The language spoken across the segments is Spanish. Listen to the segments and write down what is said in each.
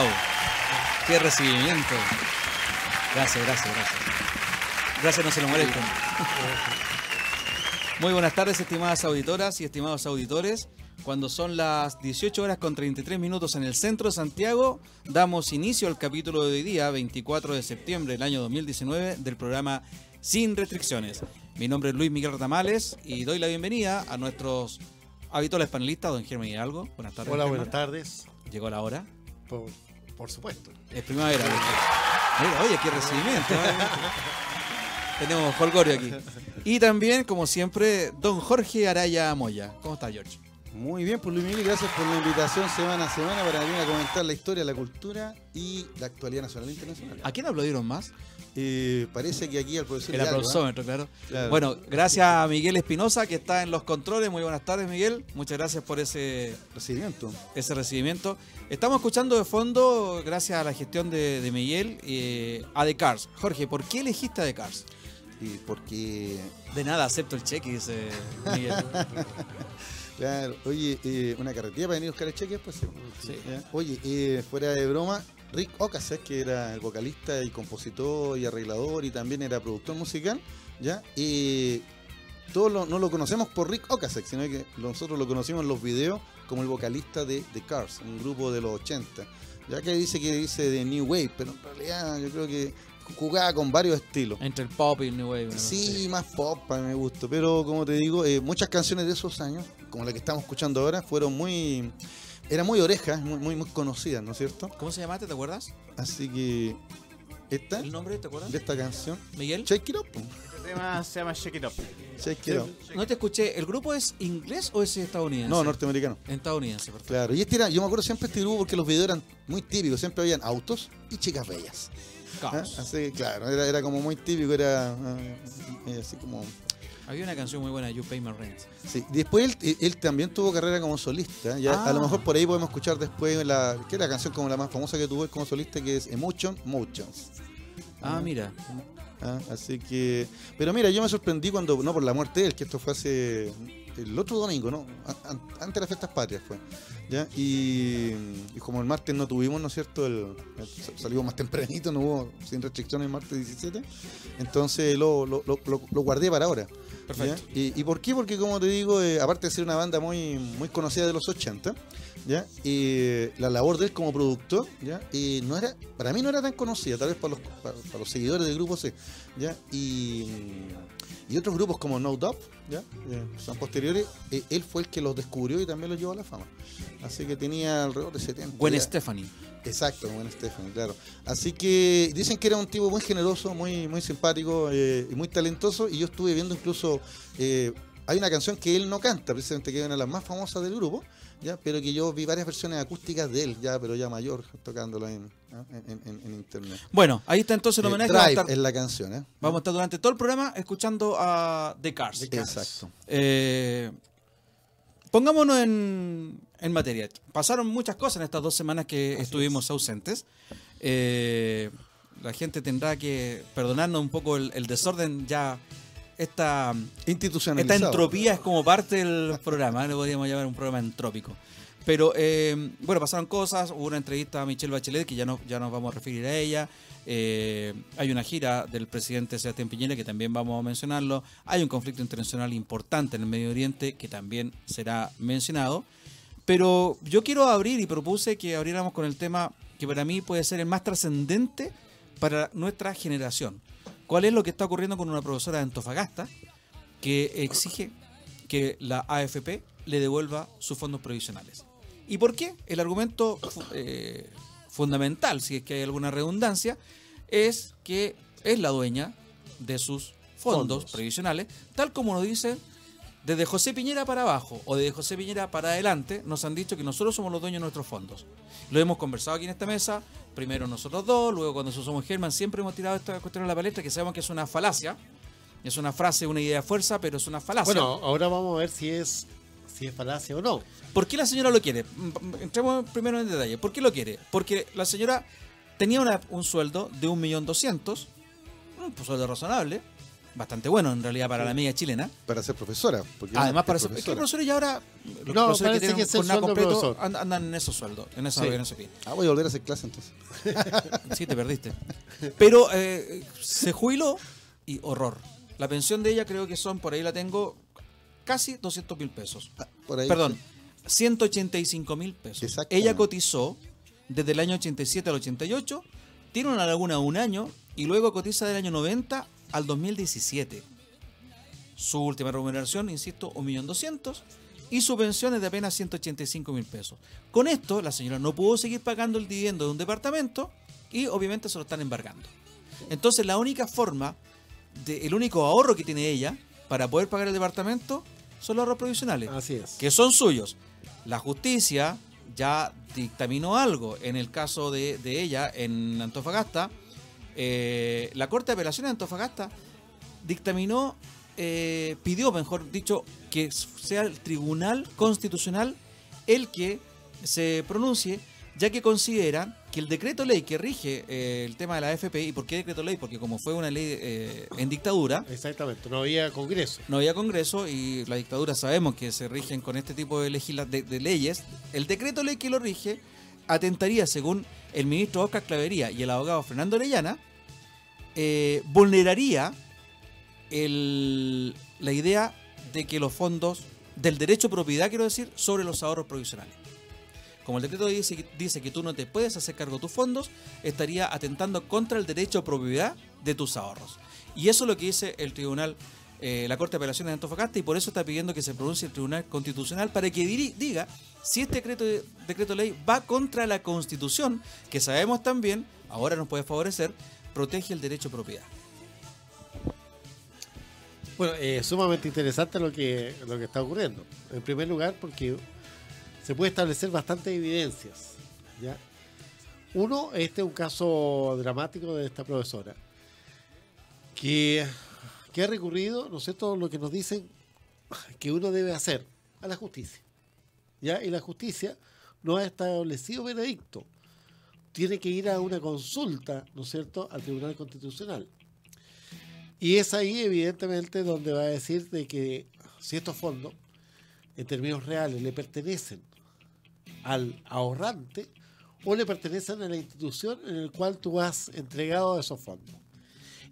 ¡Wow! ¡Qué recibimiento! Gracias, gracias, gracias. Gracias, no se lo molesten. Muy buenas tardes, estimadas auditoras y estimados auditores. Cuando son las 18 horas con 33 minutos en el centro de Santiago, damos inicio al capítulo de hoy día, 24 de septiembre del año 2019, del programa Sin Restricciones. Mi nombre es Luis Miguel Ratamales y doy la bienvenida a nuestros habituales panelistas, don Germán Hidalgo. Buenas tardes. Hola, buenas tardes. Llegó la hora. Por, por supuesto. Es primavera. Mira, oye, qué recibimiento. ¿eh? Tenemos folgorio aquí. Y también, como siempre, don Jorge Araya Moya. ¿Cómo está, George? Muy bien, pues Luis Miguel, gracias por la invitación semana a semana para venir a comentar la historia, la cultura y la actualidad nacional e internacional. ¿A quién aplaudieron más? Eh, parece que aquí al profesor El Hidalgo, ¿eh? aplausómetro, claro. Claro. Bueno, gracias a Miguel Espinosa, que está en los controles. Muy buenas tardes, Miguel. Muchas gracias por ese, recibimiento. ese recibimiento. Estamos escuchando de fondo, gracias a la gestión de, de Miguel, eh, a The Cars. Jorge, ¿por qué elegiste a The Cars? Y porque, De nada, acepto el cheque, dice Miguel. claro, oye, eh, una carretilla para venir a buscar el cheque después. Sí. Oye, eh, fuera de broma, Rick Ocasek, que era el vocalista y compositor y arreglador y también era productor musical, ¿ya? Y todos lo- no lo conocemos por Rick Ocasek, sino que nosotros lo conocimos en los videos como el vocalista de The Cars, un grupo de los 80. Ya que dice que dice de New Wave, pero en realidad yo creo que jugaba con varios estilos. Entre el pop y el new wave. ¿no? Sí, más pop para mi gusto, pero como te digo, eh, muchas canciones de esos años, como la que estamos escuchando ahora, fueron muy, eran muy orejas, muy, muy, muy conocidas, ¿no es cierto? ¿Cómo se llamaste? ¿Te acuerdas? Así que esta, ¿El nombre? ¿Te acuerdas? de esta canción, Miguel. Shake It Up. Este tema se llama Shake It Up. Shake It Up. No te escuché. ¿El grupo es inglés o es estadounidense? No, norteamericano. Estadounidense, perfecto. Claro, y este era, yo me acuerdo siempre este grupo porque los videos eran muy típicos, siempre habían autos y chicas bellas. ¿ah? Así que, claro, era, era como muy típico, era ah, eh, así como Había una canción muy buena, You Pay My Rent. Sí, después él, él también tuvo carrera como solista. Ya, A lo Ah. mejor por ahí podemos escuchar después la, que es la canción como la más famosa que tuvo él como solista, que es Emotion Motions. Ah, mira. Ah, así que. Pero mira, yo me sorprendí cuando, no por la muerte de él, que esto fue hace. El otro domingo, ¿no? An- Antes de las fiestas patrias fue. ¿ya? Y, y como el martes no tuvimos, ¿no es cierto? El, el- salimos más tempranito, no hubo sin restricciones el martes 17. Entonces lo, lo, lo, lo- lo guardé para ahora. Perfecto. ¿ya? ¿Y, y por qué? Porque como te digo, eh, aparte de ser una banda muy, muy conocida de los 80, ¿ya? Y la labor de él como productor, ¿ya? Y no era, para mí no era tan conocida, tal vez para los, para, para los seguidores del grupo sí, ¿ya? Y, y otros grupos como No Doubt, ¿ya? Eh, son posteriores, eh, él fue el que los descubrió y también los llevó a la fama. Así que tenía alrededor de 70. Gwen ya. Stephanie. Exacto, buen Stephanie, claro. Así que dicen que era un tipo muy generoso, muy, muy simpático eh, y muy talentoso. Y yo estuve viendo incluso, eh, hay una canción que él no canta, precisamente que es una de las más famosas del grupo, ya, pero que yo vi varias versiones acústicas de él, ya, pero ya mayor, tocándolo en, en, en- en internet. Bueno, ahí está entonces el Eh, homenaje. Drive estar, es la canción, ¿eh? vamos a estar durante todo el programa escuchando a The Cars. Exacto. Eh, pongámonos en, en materia. Pasaron muchas cosas en estas dos semanas que estuvimos ausentes. Eh, la gente tendrá que perdonarnos un poco el, el desorden ya. Esta, esta entropía es como parte del programa, lo podríamos llamar un programa entrópico. Pero eh, bueno, pasaron cosas, hubo una entrevista a Michelle Bachelet, que ya, no, ya nos vamos a referir a ella. Eh, hay una gira del presidente Sebastián Piñera, que también vamos a mencionarlo. Hay un conflicto internacional importante en el Medio Oriente, que también será mencionado. Pero yo quiero abrir y propuse que abriéramos con el tema que para mí puede ser el más trascendente para nuestra generación. ¿Cuál es lo que está ocurriendo con una profesora de Antofagasta que exige que la AFP le devuelva sus fondos provisionales? ¿Y por qué? El argumento eh, fundamental, si es que hay alguna redundancia, es que es la dueña de sus fondos, Fondos. previsionales, tal como nos dice desde José Piñera para abajo o desde José Piñera para adelante, nos han dicho que nosotros somos los dueños de nuestros fondos. Lo hemos conversado aquí en esta mesa, primero nosotros dos, luego cuando nosotros somos Germán, siempre hemos tirado esta cuestión a la palestra, que sabemos que es una falacia, es una frase, una idea de fuerza, pero es una falacia. Bueno, ahora vamos a ver si es si es falacia o no. ¿Por qué la señora lo quiere? Mm, mm, Entremos primero en detalle. ¿Por qué lo quiere? Porque la señora tenía una- un sueldo de 1.200.000, un sueldo razonable, bastante bueno en realidad para la media chilena. Para ser profesora. Porque Además, para ser, es que profesora. profesores ya ahora, los No, profesores que tienen que jornada completo profesor. and- andan en esos sueldos, en esa, Sí. en. Ah, voy a volver a hacer clase entonces. Sí, te perdiste. Pero eh, se jubiló y horror. La pensión de ella creo que son, por ahí la tengo, casi 200 mil pesos. Ah, por ahí. Perdón, 185 mil pesos. Ella cotizó desde el año 87 al 88, tiene una laguna de un año y luego cotiza del año 90 al 2017. Su última remuneración, insisto, 1.200.000 y su pensión es de apenas 185 mil pesos. Con esto, la señora no pudo seguir pagando el dividendo de un departamento y obviamente se lo están embargando. Entonces, la única forma, de, el único ahorro que tiene ella para poder pagar el departamento son los ahorros provisionales Así es. que son suyos. La justicia ya dictaminó algo en el caso de, de ella en Antofagasta. Eh, la Corte de Apelaciones de Antofagasta dictaminó, eh, pidió, mejor dicho, que sea el Tribunal Constitucional el que se pronuncie, ya que consideran que el decreto ley que rige eh, el tema de la AFP, ¿y por qué decreto ley? Porque como fue una ley eh, en dictadura, Exactamente. No había congreso. no había Congreso y la dictadura sabemos que se rigen con este tipo de, legisla- de, de leyes. El decreto ley que lo rige atentaría, según el ministro Oscar Clavería y el abogado Fernando Orellana, eh, vulneraría la idea de que los fondos del derecho a propiedad, quiero decir, sobre los ahorros provisionales. Como el decreto dice, dice que tú no te puedes hacer cargo de tus fondos, estaría atentando contra el derecho a propiedad de tus ahorros. Y eso es lo que dice el tribunal, eh, la Corte de Apelaciones de Antofagasta, y por eso está pidiendo que se pronuncie el Tribunal Constitucional para que diga si este decreto, decreto ley va contra la Constitución, que sabemos también, ahora nos puede favorecer, protege el derecho a propiedad. Bueno, eh, sumamente interesante lo que, lo que está ocurriendo. En primer lugar, porque se puede establecer bastantes evidencias. ¿ya? Uno, este es un caso dramático de esta profesora, que, que ha recurrido, ¿no es cierto?, lo que nos dicen que uno debe hacer a la justicia. ¿ya? Y la justicia no ha establecido veredicto. Tiene que ir a una consulta, ¿no es cierto?, al Tribunal Constitucional. Y es ahí, evidentemente, donde va a decir de que si estos fondos, en términos reales, le pertenecen al ahorrante o le pertenecen a la institución en la cual tú has entregado esos fondos.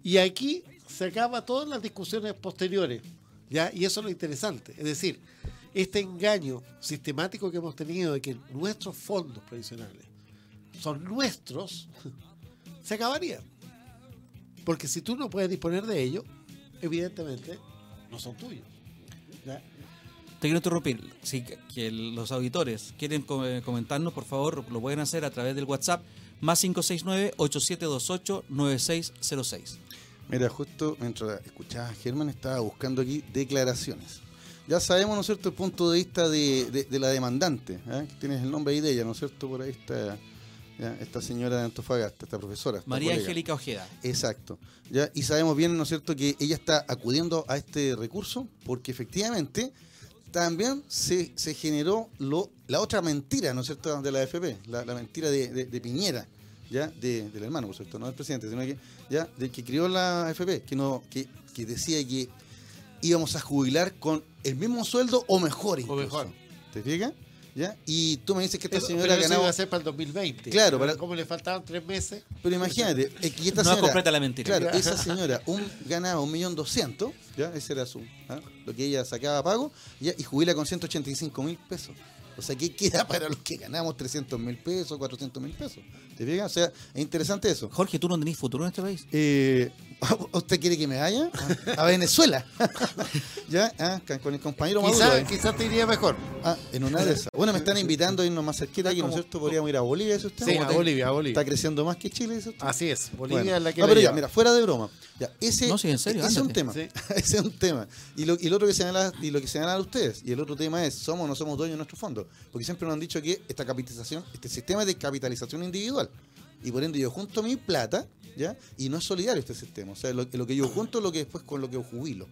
Y aquí se acaba todas las discusiones posteriores, ¿ya? Y eso es lo interesante. Es decir, este engaño sistemático que hemos tenido de que nuestros fondos previsionales son nuestros, se acabaría. Porque si tú no puedes disponer de ello, evidentemente no son tuyos. ¿ya? Te quiero interrumpir. Si que- los auditores quieren eh, comentarnos, por favor, lo pueden hacer a través del WhatsApp más 569-8728-9606. Mira, justo mientras escuchaba a Germán, estaba buscando aquí declaraciones. Ya sabemos, ¿no es cierto?, el punto de vista de, de- de la demandante. ¿eh? Tienes el nombre ahí de ella, ¿no es cierto? Por ahí está ya, esta señora de Antofagasta, esta profesora. esta María colega. Angélica Ojeda. Exacto. ¿ya? Y sabemos bien, ¿no es cierto?, que ella está acudiendo a este recurso porque efectivamente también se, se generó lo, la otra mentira, ¿no es cierto?, de la AFP, la, la mentira de, de- de Piñera, ¿ya? De- del hermano, por cierto, no del presidente, sino que, ¿ya? Del que crió la AFP, que, no, que, que decía que íbamos a jubilar con el mismo sueldo o mejor incluso. mejor. ¿Te fijas? ¿Ya? Y tú me dices que esta señora pero eso ganaba... iba a ser para el 2020. Claro, Pero para- como le faltaban tres meses, Pero imagínate, es que esta No señora, completa la mentira. Claro, esa señora un, ganaba un millón doscientos, ya, ese era su, ¿ah? lo que ella sacaba a pago, ya, y jubila con 185 mil pesos. O sea, ¿qué queda para los que ganamos 300 mil pesos, 400 mil pesos? ¿Te fijas? O sea, es interesante eso. Jorge, ¿tú no tenés futuro en este país? Eh, ¿Usted quiere que me vaya a, a Venezuela? ¿Ya? Ah, con el compañero Maduro. quizás eh. quizás te iría mejor. Ah, en una de esas. Bueno, me están invitando a irnos más cerquita aquí, ¿no es cierto? Podríamos ir a Bolivia, ¿eso usted? Sí, ¿Cómo a te- Bolivia, a Bolivia. Está creciendo más que Chile, ¿eso usted? Así es, Bolivia Bueno. es la que pero ya, mira, fuera de broma. Ya, ese, No, sí, en serio, ese es un tema. Sí. ese es un tema. Y lo, y lo otro que señala, y lo que señalan ustedes, y el otro tema es, ¿somos o no somos dueños de nuestros fondos? Porque siempre nos han dicho que esta capitalización, este sistema es de capitalización individual. Y por ende yo junto mi plata, ¿ya? Y no es solidario este sistema. O sea, lo, que yo junto es lo que después con lo que yo jubilo.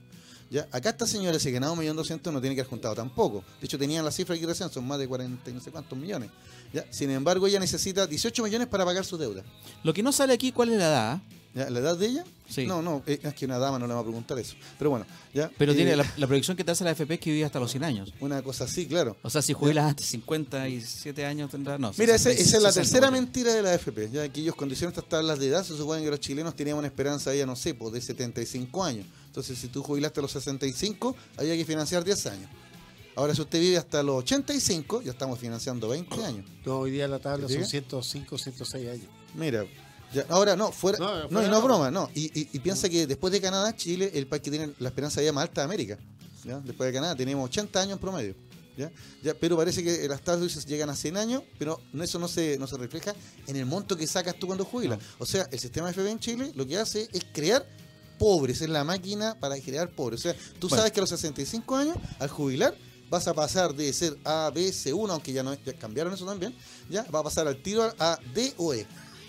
¿Ya? Acá esta señora, si ganaba un millón doscientos, no tiene que haber juntado tampoco. De hecho, tenían la cifra aquí recién, son más de 40 y no sé cuántos millones. ¿ya? Sin embargo, ella necesita 18 millones para pagar su deuda. Lo que no sale aquí, ¿cuál es la edad? ¿Ya? ¿La edad de ella? Sí. No, no, eh, es que una dama no le va a preguntar eso. Pero bueno, ya. Pero eh, tiene la, la proyección que te hace la FP es que vive hasta los 100 años. Una cosa así, claro. O sea, si jubilas antes 57 años tendrás. No, Mira, esa, 60, esa es la 60, tercera mentira de la AFP. Ya que ellos cuando hicieron estas tablas de edad, se supone que los chilenos teníamos una esperanza ya, no sé, pues de 75 años. Entonces, si tú jubilaste a los 65, había que financiar 10 años. Ahora, si usted vive hasta los 85, ya estamos financiando 20 años. No, hoy día la tabla son 105, 106 años. Mira, ya, ahora no, fuera, No, fuera y no broma, no. Y, y- y piensa que después de Canadá, Chile el país que tiene la esperanza de vida más alta de América. ¿ya? Después de Canadá tenemos 80 años en promedio. ¿ya? Ya, pero parece que las tablas llegan a 100 años, pero eso no se, no se refleja en el monto que sacas tú cuando jubilas. O sea, el sistema FB en Chile lo que hace es crear pobres, es la máquina para crear pobres. O sea, tú Bueno. sabes que a los 65 años, al jubilar, vas a pasar de ser A, B, C1, aunque ya no ya cambiaron eso también, ya va a pasar al tiro a D o E.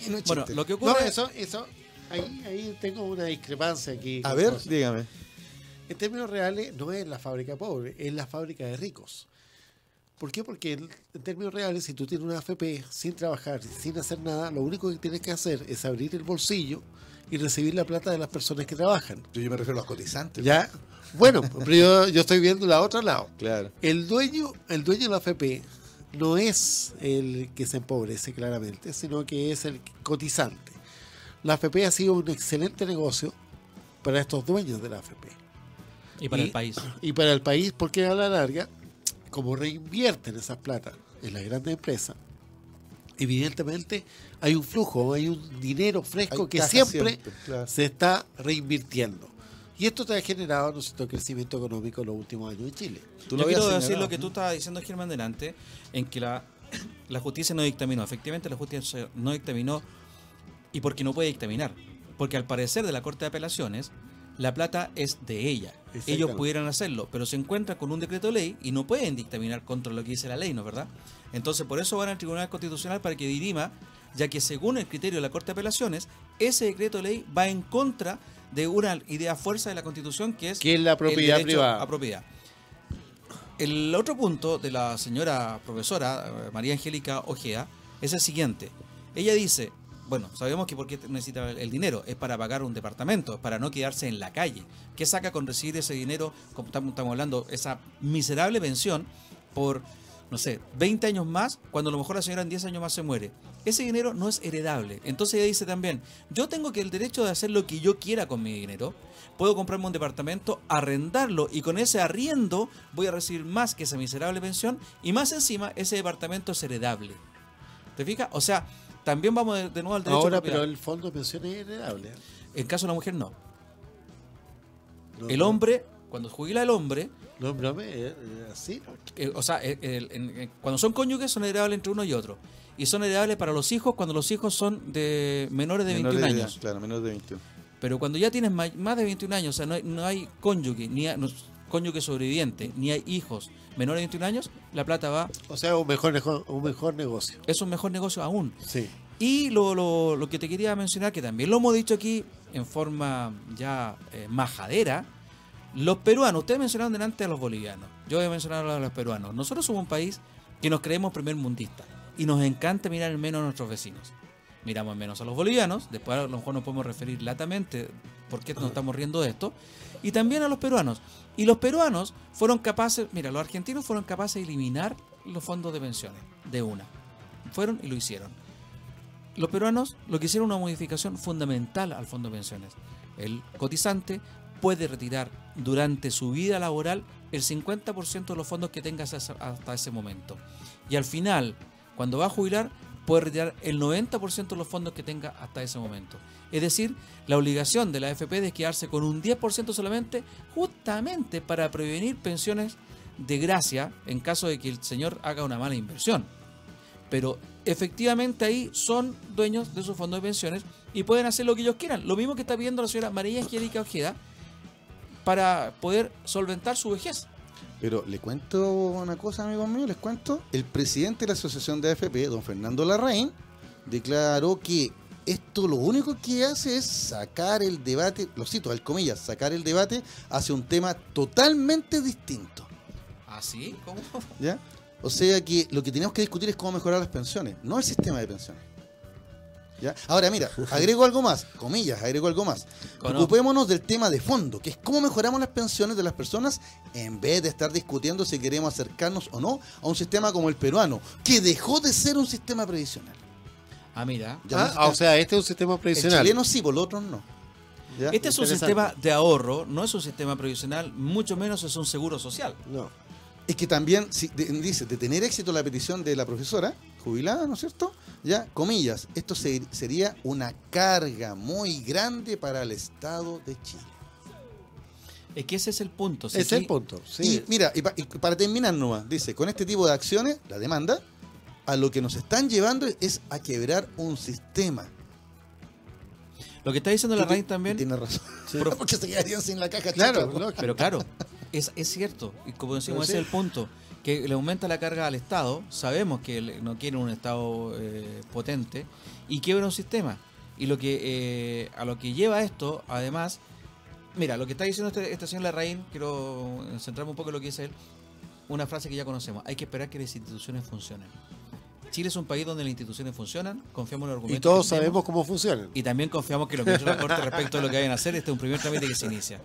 Y no es Bueno, lo que No, ocurre. eso, eso, ahí, ahí tengo una discrepancia aquí. A ver, cosas. dígame. En términos reales, no es la fábrica pobre, es la fábrica de ricos. ¿Por qué? Porque en en términos reales, si tú tienes una AFP sin trabajar, sin hacer nada, lo único que tienes que hacer es abrir el bolsillo y recibir la plata de las personas que trabajan. Yo, yo me refiero a los cotizantes. ¿Ya? Bueno, pero yo, yo estoy viendo la otra lado. Claro. El dueño, el dueño de la AFP no es el que se empobrece claramente, sino que es el cotizante. La AFP ha sido un excelente negocio para estos dueños de la AFP. Y para y- el país. Y para el país, porque a la larga, como reinvierten esas plata en las grandes empresas, evidentemente hay un flujo, hay un dinero fresco Hay que siempre, siempre, claro. se está reinvirtiendo. Y esto te ha generado ¿no es cierto?, crecimiento económico en los últimos años en Chile. Tú Yo lo habías quiero decir lo que tú estabas diciendo, Germán, delante, en que la, la justicia no dictaminó. Efectivamente, la justicia no dictaminó. ¿Y por qué no puede dictaminar? Porque al parecer de la Corte de Apelaciones, la plata es de ella. Ellos pudieran hacerlo, pero se encuentran con un decreto ley y no pueden dictaminar contra lo que dice la ley, ¿no es verdad? Entonces, por eso van al Tribunal Constitucional para que dirima, ya que según el criterio de la Corte de Apelaciones, ese decreto ley va en contra de una idea fuerza de la Constitución que es Que es la propiedad privada. a propiedad. El otro punto de la señora profesora eh, María Angélica Ojea es el siguiente. Ella dice, bueno, sabemos que por qué necesita el dinero, es para pagar un departamento, es para no quedarse en la calle. ¿Qué saca con recibir ese dinero, como estamos hablando, esa miserable pensión por, no sé, 20 años más, cuando a lo mejor la señora en 10 años más se muere? Ese dinero no es heredable. Entonces ella dice también, yo tengo que el derecho de hacer lo que yo quiera con mi dinero. Puedo comprarme un departamento, arrendarlo y con ese arriendo voy a recibir más que esa miserable pensión y más encima ese departamento es heredable. ¿Te fijas? O sea, también vamos de, de nuevo al derecho Ahora, pero el fondo de pensiones es heredable. En caso de la mujer no. No, El hombre, cuando jubila el hombre, No, no, me- eh, eh, así. eh, o sea, el- cuando son cónyuges son heredables entre uno y otro. Y son heredables para los hijos cuando los hijos son de menores de Menores 21 de- años. Claro, menos de 21. Pero cuando ya tienes más de 21 años, o sea, no hay, no hay cónyuge, ni hay, no- cónyuge sobreviviente, ni hay hijos menores de 21 años, la plata va, O sea, un mejor, un mejor negocio. es un mejor negocio aún. Sí. Y lo, lo- lo que te quería mencionar, que también lo hemos dicho aquí en forma ya eh, majadera, los peruanos, ustedes mencionaron delante a los bolivianos, yo voy a mencionar a los peruanos. Nosotros somos un país que nos creemos primer mundista y nos encanta mirar en menos a nuestros vecinos. Miramos en menos a los bolivianos, después a lo mejor nos podemos referir latamente por qué nos estamos riendo de esto, y también a los peruanos. Y los peruanos fueron capaces, mira, los argentinos fueron capaces de eliminar los fondos de pensiones de una. Fueron y lo hicieron. Los peruanos lo que hicieron una modificación fundamental al fondo de pensiones. El cotizante puede retirar durante su vida laboral el 50% de los fondos que tenga hasta ese momento. Y al final, cuando va a jubilar, puede retirar el 90% de los fondos que tenga hasta ese momento. Es decir, la obligación de la AFP es quedarse con un 10% solamente, justamente para prevenir pensiones de gracia en caso de que el señor haga una mala inversión pero efectivamente ahí son dueños de su fondo de pensiones y pueden hacer lo que ellos quieran. Lo mismo que está pidiendo la señora María Angélica Ojeda para poder solventar su vejez. Pero le cuento una cosa, amigos míos, les cuento. El presidente de la Asociación de AFP, don Fernando Larraín, declaró que esto lo único que hace es sacar el debate, lo cito, al comillas, sacar el debate hacia un tema totalmente distinto. ¿Así? ¿Cómo? ¿Ya? O sea que lo que tenemos que discutir es cómo mejorar las pensiones, no el sistema de pensiones. ¿Ya? Ahora, mira, agrego algo más, comillas, agrego algo más. Ocupémonos del tema de fondo, que es cómo mejoramos las pensiones de las personas en vez de estar discutiendo si queremos acercarnos o no a un sistema como el peruano, que dejó de ser un sistema previsional. Ah, mira. Ya Ah, no- o sea, este es un sistema el previsional. chileno sí, por los otros no. ¿Ya? Este es un sistema de ahorro, no es un sistema previsional, mucho menos es un seguro social. No. Es que también si, de- dice, de tener éxito la petición de la profesora jubilada, ¿no es cierto? Ya, comillas, esto se- sería una carga muy grande para el Estado de Chile. Es que ese es el punto. si es el punto. Sí. Y mira, y, pa- y para terminar nomás, dice, con este tipo de acciones, la demanda, a lo que nos están llevando es a quebrar un sistema. Lo que está diciendo la RAIN también, Tiene razón. Sí. Porque se quedarían sin la caja Claro, pero claro, es, es cierto. Y como decimos, ese es el punto. Que le aumenta la carga al Estado. Sabemos que no quiere un Estado eh, potente y quiebra un sistema. Y lo que eh, a lo que lleva esto, además, mira, lo que está diciendo este, este señor Larraín, quiero centrarme un poco en lo que dice él, una frase que ya conocemos, hay que esperar que las instituciones funcionen. Chile es un país donde las instituciones funcionan, confiamos en los argumentos. Y todos que sabemos cómo funcionan. Y también confiamos que lo que ha hecho la Corte respecto a lo que vayan a hacer, este es un primer trámite que se inicia.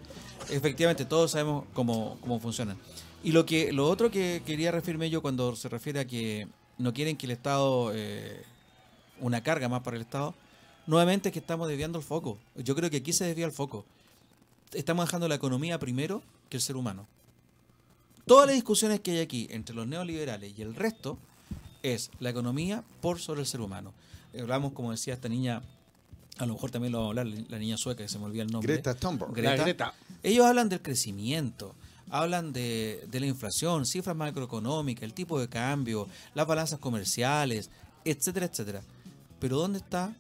Efectivamente, todos sabemos cómo, cómo funcionan. Y lo que lo otro que quería referirme yo cuando se refiere a que no quieren que el Estado, eh, una carga más para el Estado, nuevamente es que estamos desviando el foco. Yo creo que aquí se desvía el foco. Estamos dejando la economía primero que el ser humano. Todas las discusiones que hay aquí entre los neoliberales y el resto es la economía por sobre el ser humano. Hablamos, como decía esta niña, a lo mejor también lo vamos a hablar, la niña sueca que se me olvida el nombre. Greta Thunberg. Greta. La Greta. Ellos hablan del crecimiento, hablan de, de la inflación, cifras macroeconómicas, el tipo de cambio, las balanzas comerciales, etcétera, etcétera. Pero ¿dónde está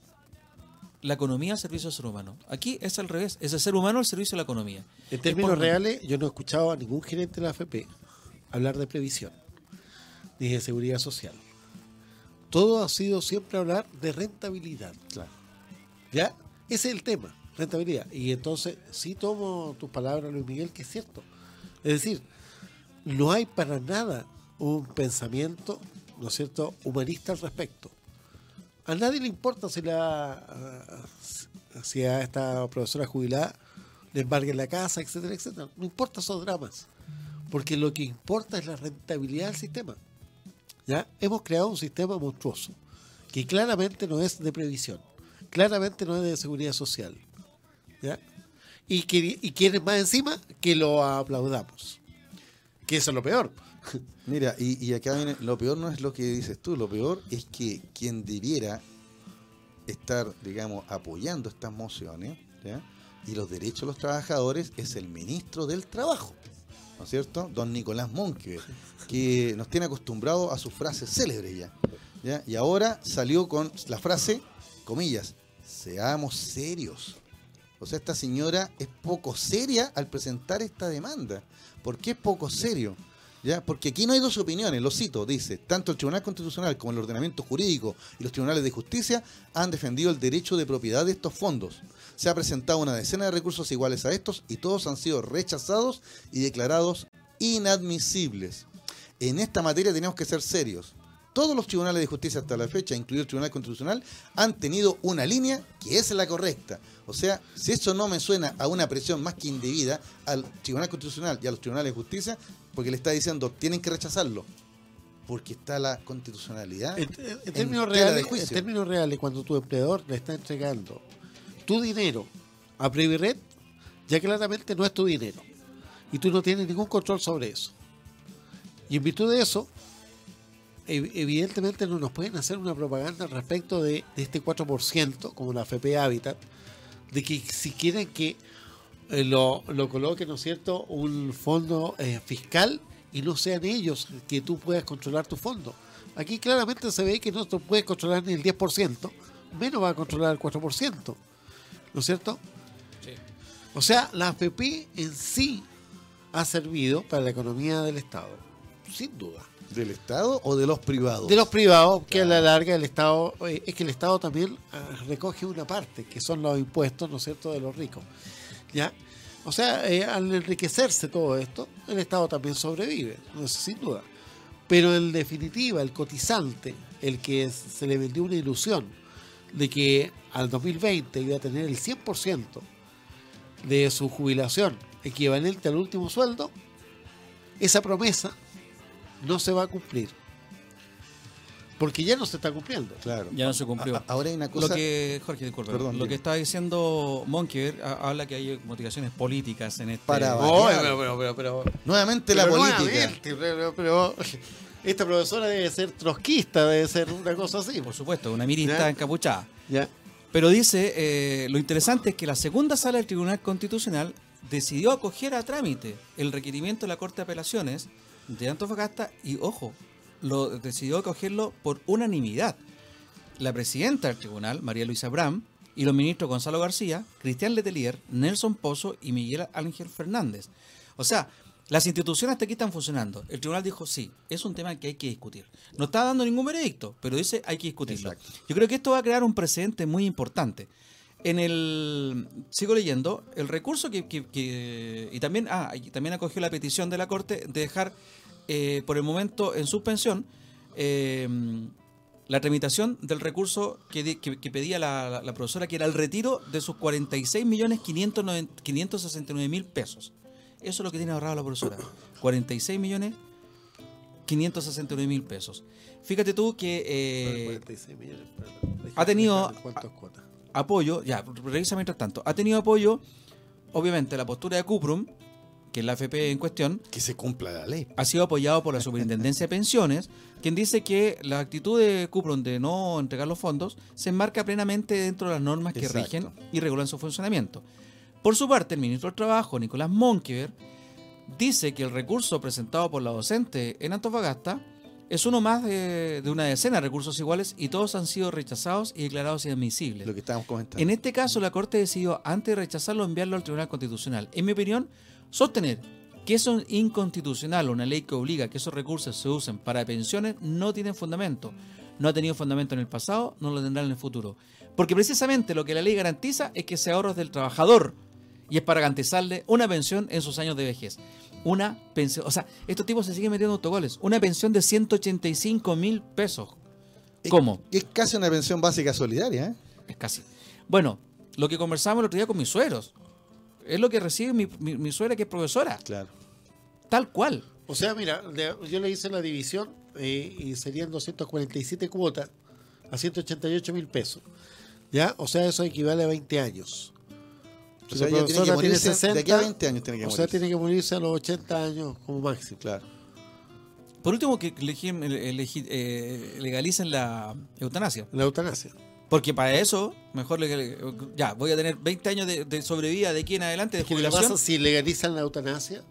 la economía al servicio del ser humano? Aquí es al revés, es el ser humano al servicio de la economía. En términos por- reales, yo no he escuchado a ningún gerente de la AFP hablar de previsión ni de seguridad social. Todo ha sido siempre hablar de rentabilidad. ¿Ya? Ese es el tema, rentabilidad. Y entonces, sí tomo tus palabras, Luis Miguel, que es cierto. Es decir, no hay para nada un pensamiento, ¿no es cierto?, humanista al respecto. A nadie le importa si la ah, si a esta profesora jubilada le embarguen la casa, etcétera, etcétera. No importa esos dramas. Porque lo que importa es la rentabilidad del sistema. ¿Ya? Hemos creado un sistema monstruoso que claramente no es de previsión, claramente no es de seguridad social. ¿Ya? Y, que, y quieren más encima que lo aplaudamos. Que eso es lo peor. Mira, y, y acá viene, lo peor no es lo que dices tú, lo peor es que quien debiera estar, digamos, apoyando estas mociones y los derechos de los trabajadores es el ministro del Trabajo, ¿no es cierto? Don Nicolás Monque, que nos tiene acostumbrados a sus frases célebres ya, ya. Y ahora salió con la frase, comillas, seamos serios. O sea, esta señora es poco seria al presentar esta demanda. ¿Por qué es poco serio? ¿Ya? Porque aquí no hay dos opiniones, lo cito, dice, tanto el Tribunal Constitucional como el ordenamiento jurídico y los tribunales de justicia han defendido el derecho de propiedad de estos fondos. Se ha presentado una decena de recursos iguales a estos y todos han sido rechazados y declarados inadmisibles. En esta materia tenemos que ser serios. Todos los tribunales de justicia hasta la fecha, incluido el Tribunal Constitucional, han tenido una línea que es la correcta. O sea, si eso no me suena a una presión más que indebida al Tribunal Constitucional y a los tribunales de justicia, porque le está diciendo tienen que rechazarlo, porque está la constitucionalidad. En, en- en términos reales, en términos reales, cuando tu empleador le está entregando tu dinero a Previred, ya claramente no es tu dinero. Y tú no tienes ningún control sobre eso. Y en virtud de eso, evidentemente no nos pueden hacer una propaganda respecto de, de este 4%, como la FP Habitat, de que si quieren que eh, lo, lo coloque, ¿no es cierto?, un fondo eh, fiscal y no sean ellos que tú puedas controlar tu fondo. Aquí claramente se ve que no tú puedes controlar ni el 10%, menos va a controlar el 4%, ¿no es cierto? O sea, la AFP en sí ha servido para la economía del Estado, sin duda. ¿Del Estado o de los privados? De los privados, que a la larga el Estado, eh, es que el Estado también ah, recoge una parte, que son los impuestos, ¿no es cierto?, de los ricos. ¿Ya? O sea, eh, al enriquecerse todo esto, el Estado también sobrevive, no sé, sin duda. Pero en definitiva, el cotizante, el que se le vendió una ilusión de que al 2020 iba a tener el 100% de su jubilación equivalente al último sueldo, esa promesa no se va a cumplir. Porque ya no se está cumpliendo. Claro. Ya no se cumplió. A- a- ahora hay una cosa. Lo que, Jorge, disculpa, Perdón, lo que está diciendo Monkever ha- habla que hay motivaciones políticas en este... Para- No, variar. pero, pero, pero, pero- Nuevamente la política. nuevamente, pero- pero esta profesora debe ser trotskista, debe ser una cosa así. Por supuesto, una mirista Ya. encapuchada. Ya. Pero dice, eh, lo interesante es que la segunda sala del Tribunal Constitucional decidió acoger a trámite el requerimiento de la Corte de Apelaciones de Antofagasta y, ojo, lo decidió acogerlo por unanimidad. La presidenta del tribunal, María Luisa Bram, y los ministros Gonzalo García, Cristian Letelier, Nelson Pozo y Miguel Ángel Fernández. O sea, las instituciones hasta aquí están funcionando. El tribunal dijo, sí, es un tema que hay que discutir. No está dando ningún veredicto, pero dice hay que discutirlo. Exacto. Yo creo que esto va a crear un precedente muy importante. En el. Sigo leyendo. El recurso que. que- que- y también. Ah, y también acogió la petición de la Corte de dejar eh, por el momento en suspensión eh, la tramitación del recurso que, que- pedía la, la- la profesora, que era el retiro de sus 46 millones 569 mil pesos. Eso es lo que tiene ahorrado la profesora. 46 millones 569 mil pesos. Fíjate tú que eh, 46 millones, perdón. Ha tenido- ¿Cuántas cuotas? Apoyo, ya, revisa mientras tanto, ha tenido apoyo, obviamente, la postura de Cuprum, que es la AFP en cuestión, Que se cumpla la ley. ha sido apoyado por la Superintendencia de Pensiones, quien dice que la actitud de Cuprum de no entregar los fondos se enmarca plenamente dentro de las normas que Exacto. rigen y regulan su funcionamiento. Por su parte, el ministro del Trabajo, Nicolás Monkever, dice que el recurso presentado por la docente en Antofagasta es uno más de, de una decena de recursos iguales y todos han sido rechazados y declarados inadmisibles. Lo que estábamos comentando. En este caso, la Corte decidió, antes de rechazarlo, enviarlo al Tribunal Constitucional. En mi opinión, sostener que eso es inconstitucional, una ley que obliga a que esos recursos se usen para pensiones, no tiene fundamento. No ha tenido fundamento en el pasado, no lo tendrá en el futuro. Porque precisamente lo que la ley garantiza es que sea ahorros del trabajador y es para garantizarle una pensión en sus años de vejez. Una pensión, o sea, estos tipos se siguen metiendo autogoles. Una pensión de 185 mil pesos. Es- ¿Cómo? Es casi una pensión básica solidaria, ¿eh? Es casi. Bueno, lo que conversamos el otro día con mis suegros. Es lo que recibe mi, mi- mi suegra que es profesora. Claro. Tal cual. O sea, mira, yo le hice la división eh, y serían 247 cuotas a 188 mil pesos. ¿Ya? O sea, eso equivale a 20 años. O sea, ella tiene que morirse de aquí a 20 años tiene que o sea, tiene que morirse a los 80 años como máximo. Claro. Por último, que elegi- eh, legalicen la eutanasia. La eutanasia. Porque para eso, mejor legal- ya, voy a tener 20 años de, de sobrevida de aquí en adelante de Es que lo que jubilación. pasa si legalizan la eutanasia,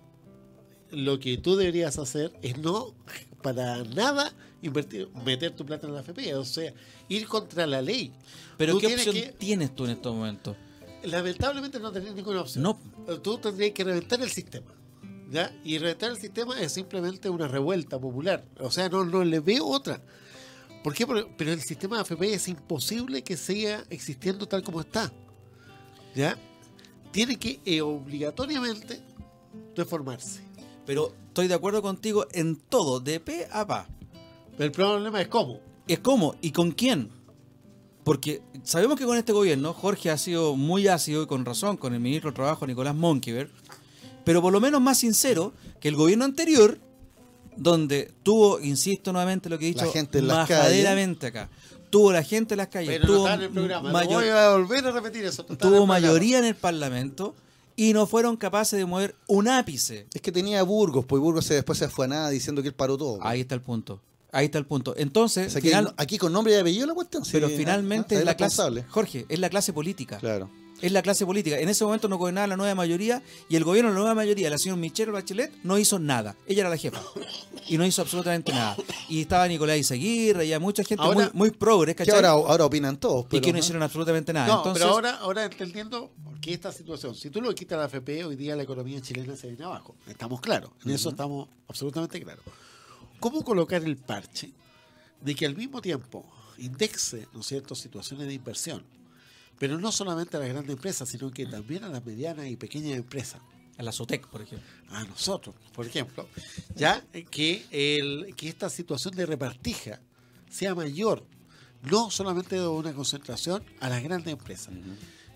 lo que tú deberías hacer es no para nada invertir, meter tu plata en la AFP, o sea, ir contra la ley. Pero Tú ¿qué tienes opción que- tienes tú en estos momentos? Lamentablemente no tenés ninguna opción. No. Tú tendrías que reventar el sistema. ¿ya? Y reventar el sistema es simplemente una revuelta popular. O sea, no, no le veo otra. ¿Por qué? Pero el sistema de AFP es imposible que siga existiendo tal como está. ¿Ya? Tiene que eh, obligatoriamente reformarse. Pero estoy de acuerdo contigo en todo, de pe a pa. Pero el problema es cómo. es cómo y con quién. Porque sabemos que con este gobierno Jorge ha sido muy ácido y con razón con el ministro de Trabajo Nicolás Monkever, pero por lo menos más sincero que el gobierno anterior, donde tuvo, insisto nuevamente lo que he dicho, La gente en las majaderamente acá, tuvo la gente en las calles, Pero no tuvo, está en el programa. No mayor- voy a volver a repetir eso. no está en el tuvo mayoría en el Parlamento y no fueron capaces de mover un ápice. Es que tenía Burgos, pues Burgos se, después se fue a nada diciendo que él paró todo. pues. Ahí está el punto. Ahí está el punto. Entonces, O sea, que final- aquí con nombre y apellido la cuestión. pero sí, finalmente ah, es la clase. Jorge, es la clase política. Claro. Es la clase política. En ese momento no gobernaba la nueva mayoría y el gobierno de la nueva mayoría, la señora Michelle Bachelet, no hizo nada. Ella era la jefa. Y no hizo absolutamente nada. Y estaba Nicolás Izaguirre, y mucha gente Ahora- muy, muy progres, ahora, ahora opinan todos. y que no hicieron absolutamente nada. No, Entonces, pero ahora, ahora entendiendo que esta situación, si tú lo quitas la AFP, hoy día la economía chilena se viene abajo. Estamos claros, en eso estamos absolutamente claros. ¿Cómo colocar el parche de que al mismo tiempo indexe, ¿no cierto?, situaciones de inversión, pero no solamente a las grandes empresas, sino que también a las medianas y pequeñas empresas? a la SOTEC, por ejemplo. a nosotros, por ejemplo, ya que, el, que esta situación de repartija sea mayor, no solamente de una concentración a las grandes empresas.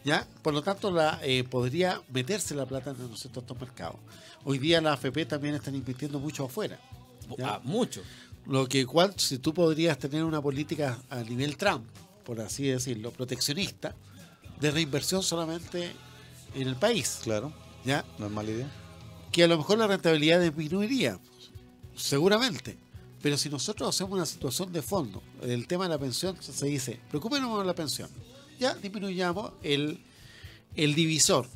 ¿ya? Por lo tanto, la, eh, podría meterse la plata en estos mercados. Hoy día la AFP también están invirtiendo mucho afuera. ¿Ya? Mucho. Lo que cual, si tú podrías tener una política a nivel Trump, por así decirlo, proteccionista, de reinversión solamente en el país. Claro, ¿ya? normal idea. Que a lo mejor la rentabilidad disminuiría, seguramente. Pero si nosotros hacemos una situación de fondo, el tema de la pensión se dice, preocúpenos de la pensión. Ya disminuyamos el, el divisor.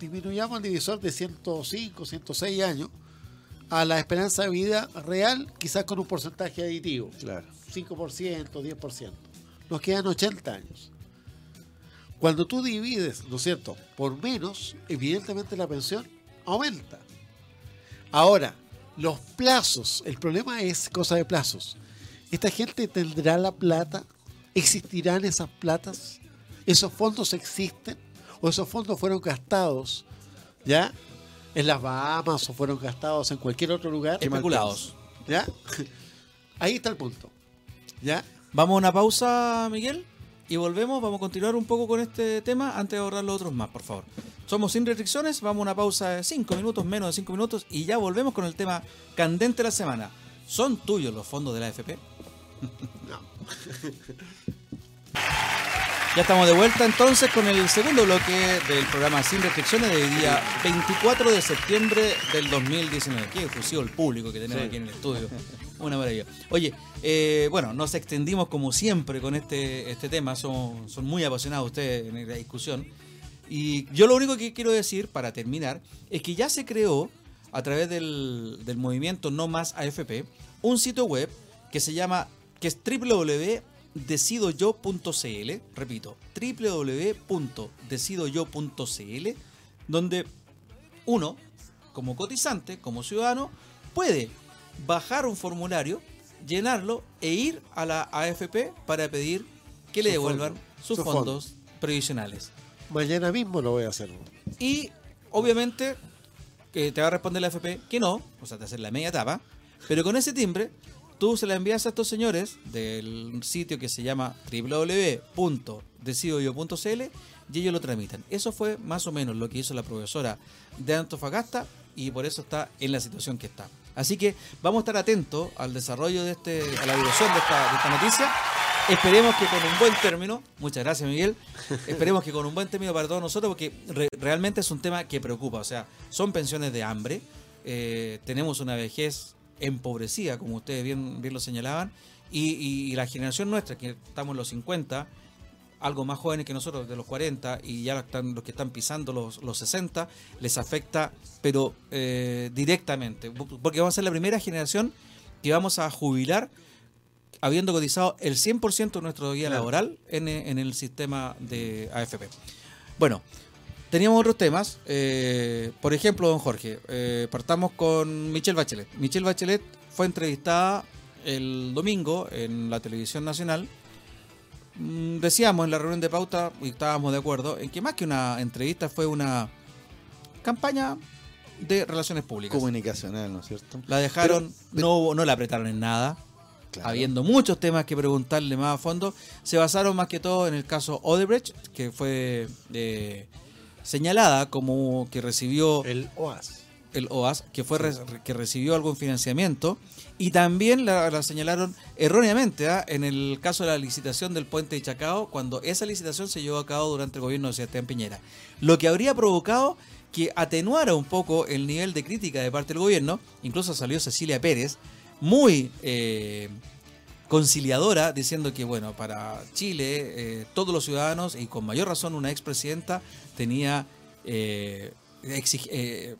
Disminuyamos el divisor de 105, 106 años a la esperanza de vida real, quizás con un porcentaje aditivo. Claro. 5%, 10%. Nos quedan 80 años. Cuando tú divides, ¿no es cierto?, por menos, evidentemente la pensión aumenta. Ahora, los plazos, el problema es cosa de plazos. ¿Esta gente tendrá la plata? ¿Existirán esas platas? ¿Esos fondos existen? ¿O esos fondos fueron gastados ya en las Bahamas o fueron gastados en cualquier otro lugar? Especulados. ¿Ya? Ahí está el punto. ¿Ya? Vamos a una pausa, Miguel, y volvemos. Vamos a continuar un poco con este tema antes de ahorrar los otros más, por favor. Somos sin restricciones, vamos a una pausa de 5 minutos, menos de 5 minutos, y ya volvemos con el tema candente de la semana. ¿Son tuyos los fondos de la AFP? No. Ya estamos de vuelta entonces con el segundo bloque del programa Sin Restricciones del día 24 de septiembre del 2019. Qué efusivo el público que tenemos Sí. aquí en el estudio. Una maravilla. Oye, eh, bueno, nos extendimos como siempre con este, este tema. Son, son muy apasionados ustedes en la discusión. Y yo lo único que quiero decir, para terminar, es que ya se creó, a través del, del movimiento No Más AFP, un sitio web que se llama, que es www.decidoyo.cl, repito, www.decidoyo.cl, donde uno, como cotizante, como ciudadano, puede bajar un formulario, llenarlo e ir a la AFP para pedir que le Su devuelvan fondo, sus su fondos previsionales. Mañana mismo lo voy a hacer. Y obviamente que te va a responder la AFP que no, o sea, te hacer la media etapa, pero con ese timbre tú se la envías a estos señores del sitio que se llama www.decidoyo.cl y ellos lo tramitan. Eso fue más o menos lo que hizo la profesora de Antofagasta y por eso está en la situación que está. Así que vamos a estar atentos al desarrollo de este, a la evolución de esta, noticia. Esperemos que con un buen término, muchas gracias Miguel, esperemos que con un buen término para todos nosotros, porque re- realmente es un tema que preocupa, o sea, son pensiones de hambre, eh, tenemos una vejez empobrecida, como ustedes bien, bien lo señalaban, y, y- y la generación nuestra, que estamos en los 50, algo más jóvenes que nosotros, de los 40, y ya están, los que están pisando los, los 60, les afecta, pero eh, directamente, porque vamos a ser la primera generación que vamos a jubilar habiendo cotizado el 100% de nuestro día Claro. laboral en, en el sistema de AFP. Bueno, teníamos otros temas. eh, por ejemplo, don Jorge, eh, partamos con Michelle Bachelet. Michelle Bachelet fue entrevistada el domingo en la televisión nacional. Mm, Decíamos en la reunión de pauta, y estábamos de acuerdo, en que más que una entrevista fue una campaña de relaciones públicas. Comunicacional, ¿no es cierto? La dejaron, Pero- no, no la apretaron en nada Claro. habiendo muchos temas que preguntarle más a fondo, se basaron más que todo en el caso Odebrecht, que fue eh, señalada como que recibió El OAS. el OAS, que fue re- que recibió algún financiamiento, y también la, la señalaron erróneamente ¿ah? en el caso de la licitación del puente de Chacao, cuando esa licitación se llevó a cabo durante el gobierno de Sebastián Piñera, lo que habría provocado que atenuara un poco el nivel de crítica de parte del gobierno, incluso salió Cecilia Pérez, muy eh, conciliadora, diciendo que, bueno, para Chile, eh, todos los ciudadanos, y con mayor razón una expresidenta, tenía, eh, eh,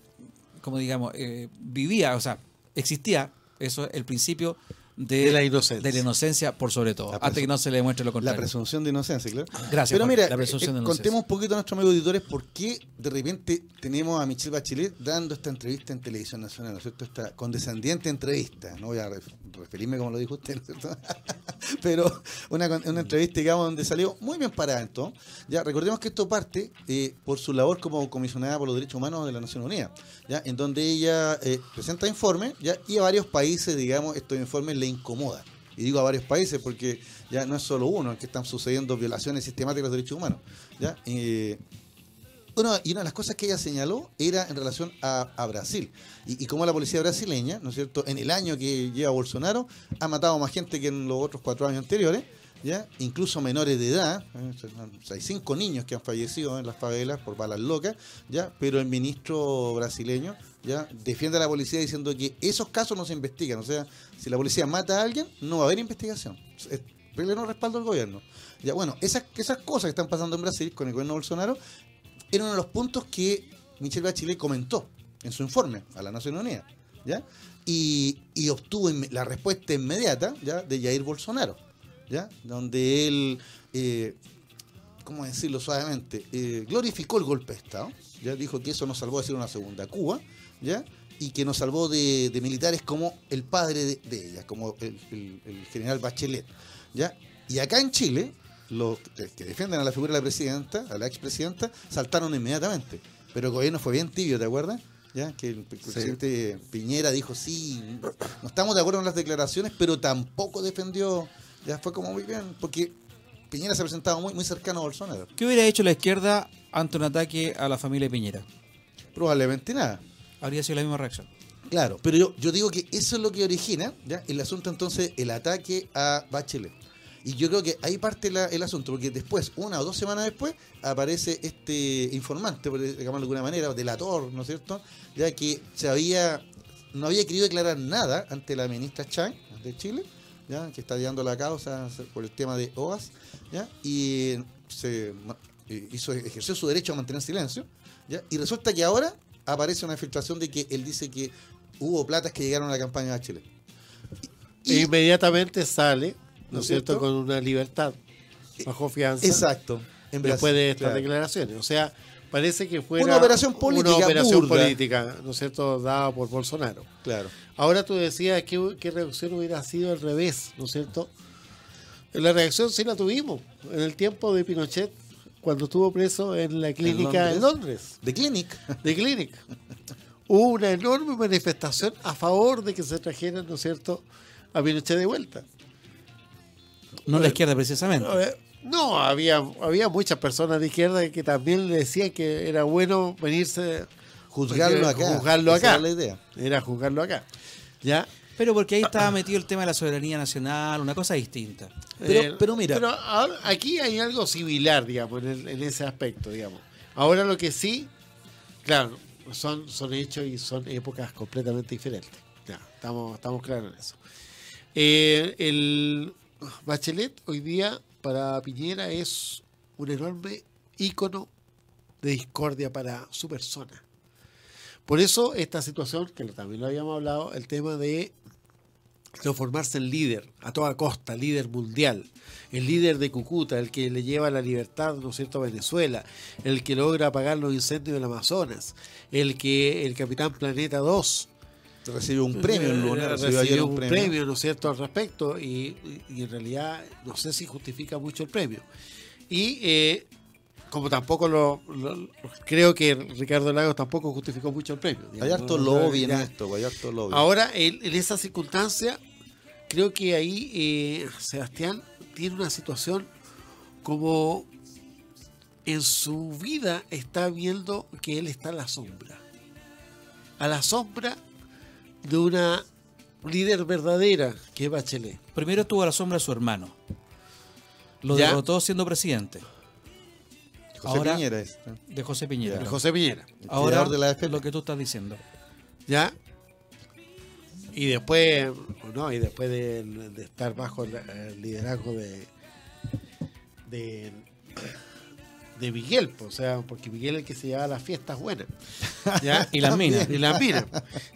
como digamos, eh, vivía, o sea, existía eso, el principio de, De la inocencia. de la inocencia por sobre todo, La hasta que no se le demuestre lo La contrario. presunción de inocencia, claro. Gracias, Pero Jorge, mira, la presunción eh, de contemos un poquito a nuestros amigos auditores por qué de repente tenemos a Michelle Bachelet dando esta entrevista en Televisión Nacional, ¿no es cierto? Esta condescendiente entrevista. No voy a referirme como lo dijo usted, ¿no es cierto? Pero una, una entrevista, digamos, donde salió muy bien parada en todo. Ya, recordemos que esto parte eh, por su labor como comisionada por los derechos humanos de la Nación Unida, ¿ya? En donde ella eh, presenta informes, ¿ya? Y a varios países, digamos, estos informes le incomodan. Y digo a varios países porque ya no es solo uno, es que están sucediendo violaciones sistemáticas de los derechos humanos. ¿ya? Eh, bueno, y una de las cosas que ella señaló era en relación a, Brasil. Y, y cómo la policía brasileña, ¿no es cierto?, en el año que lleva Bolsonaro, ha matado más gente que en los otros cuatro años anteriores, ¿ya? Incluso menores de edad. ¿eh? Hay cinco niños que han fallecido en las favelas por balas locas, ¿ya? Pero el ministro brasileño ya defiende a la policía diciendo que esos casos no se investigan. O sea, si la policía mata a alguien, no va a haber investigación. Es pleno respaldo del gobierno. Ya, bueno, esas, esas cosas que están pasando en Brasil con el gobierno Bolsonaro era uno de los puntos que Michelle Bachelet comentó en su informe a la Nación Unida, ¿ya? Y, obtuvo la respuesta inmediata, ¿ya? De Jair Bolsonaro, ¿ya? Donde él, eh, ¿cómo decirlo suavemente? Eh, glorificó el golpe de Estado, ¿ya? Dijo que eso nos salvó de ser una segunda Cuba, ¿ya? Y que nos salvó de, militares como el padre de, ella, como el- el general Bachelet, ¿ya? Y acá en Chile, los que defienden a la figura de la presidenta, a la expresidenta, saltaron inmediatamente. Pero el gobierno fue bien tibio, ¿te acuerdas? ¿Ya? Que el presidente Piñera dijo, sí, no estamos de acuerdo con las declaraciones, pero tampoco defendió, ya fue como muy bien, porque Piñera se ha presentado muy, muy cercano a Bolsonaro. ¿Qué hubiera hecho la izquierda ante un ataque a la familia Piñera? Probablemente nada. Habría sido la misma reacción. Claro, pero yo, yo digo que eso es lo que origina ¿ya? el asunto entonces, el ataque a Bachelet. Y yo creo que ahí parte la- el asunto, porque después, una o dos semanas después, aparece este informante, por llamarlo de alguna manera, delator, ¿no es cierto? Ya que se había, no había querido declarar nada ante la ministra Chang de Chile, ¿ya? que está llevando la causa por el tema de OAS, ¿ya? y se eh, hizo, ejerció su derecho a mantener silencio, ¿ya? y resulta que ahora aparece una filtración de que él dice que hubo platas que llegaron a la campaña de Bachelet. E inmediatamente sale, ¿no ¿No es cierto?, cierto? con una libertad bajo fianza. Exacto. En Brasil, después de estas claro. declaraciones. O sea, parece que fue Una operación política Una operación burda. política, ¿no es cierto?, dada por Bolsonaro. Claro. Ahora tú decías que qué reacción hubiera sido al revés, ¿no es cierto? La reacción sí la tuvimos en el tiempo de Pinochet, cuando estuvo preso en la clínica en Londres, The Clinic. de Clinic. Hubo una enorme manifestación a favor de que se trajeran, ¿no es cierto?, a Pinochet de vuelta. No la izquierda precisamente. Ver, No, había, había muchas personas de izquierda que también le decían que era bueno venirse Juzgarlo porque acá. Juzgarlo acá. era la idea. Era juzgarlo acá. ¿Ya? Pero porque ahí estaba metido el tema de la soberanía nacional, una cosa distinta. Pero- Eh, pero mira. Pero ahora- aquí hay algo similar, digamos, en, el- en ese aspecto, digamos. Ahora lo que sí, claro, son, son hechos y son épocas completamente diferentes. Ya, estamos, estamos claros en eso. Eh, el Bachelet hoy día para Piñera es un enorme ícono de discordia para su persona. Por eso esta situación, que también lo habíamos hablado, el tema de transformarse en líder a toda costa, líder mundial, el líder de Cúcuta, el que le lleva la libertad, ¿no es cierto?, a Venezuela, el que logra apagar los incendios del Amazonas, el que el Capitán Planeta 2 Recibió un premio en Luna, recibió recibió ayer un premio, ¿no es cierto?, al respecto, y, y en realidad no sé si justifica mucho el premio. Y eh, como tampoco lo, lo- creo que Ricardo Lagos tampoco justificó mucho el premio. Hay digamos, harto ¿no? lobby en esto, hay harto lobby. Ahora, en, en esa circunstancia, creo que ahí eh, Sebastián tiene una situación como en su vida está viendo que él está a la sombra. A la sombra de una líder verdadera que es Bachelet. Primero estuvo a la sombra de su hermano. Lo Ya. derrotó siendo presidente José ahora- Piñera es. de José Piñera. Ya. José Piñera. Ahora, de la lo que tú estás diciendo. ¿Ya? Y después, no, y después de, de estar bajo el, el liderazgo de, de, de Miguel, pues, o sea, porque Miguel es el que se llevaba las fiestas buenas. ¿ya? Y las minas. Y las minas.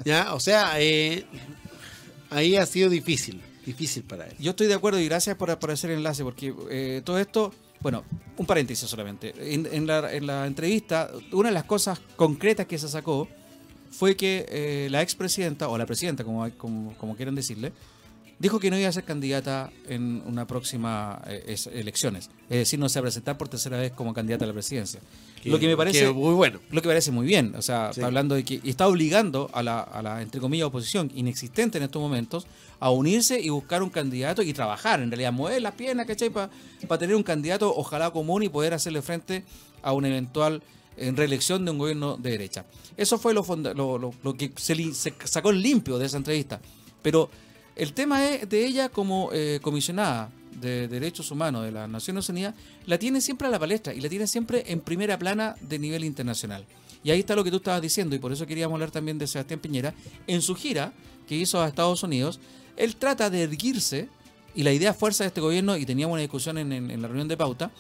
¿ya? O sea, eh, ahí ha sido difícil, difícil para él. Yo estoy de acuerdo y gracias por, por hacer el enlace, porque eh, todo esto, bueno, un paréntesis solamente. En, en la, en la entrevista, una de las cosas concretas que se sacó fue que eh, la expresidenta, o la presidenta, como, como, como quieran decirle, dijo que no iba a ser candidata en una próxima eh, es- elecciones. Es decir, no se va a presentar por tercera vez como candidata a la presidencia. lo que me parece muy bueno. lo que parece muy bien. O sea, Sí. está hablando de que y está obligando a la, a la, entre comillas, oposición inexistente en estos momentos a unirse y buscar un candidato y trabajar, en realidad, mover las piernas, ¿cachai? Para tener un candidato, ojalá común, y poder hacerle frente a una eventual eh, reelección de un gobierno de derecha. Eso fue lo, lo, lo- lo que se, se sacó limpio de esa entrevista. Pero el tema es de ella como eh, comisionada de Derechos Humanos de las Naciones Unidas, la tiene siempre a la palestra y la tiene siempre en primera plana de nivel internacional. Y ahí está lo que tú estabas diciendo, y por eso queríamos hablar también de Sebastián Piñera. En su gira que hizo a Estados Unidos, él trata de erguirse, y la idea fuerza de este gobierno, y teníamos una discusión en, la reunión de pauta,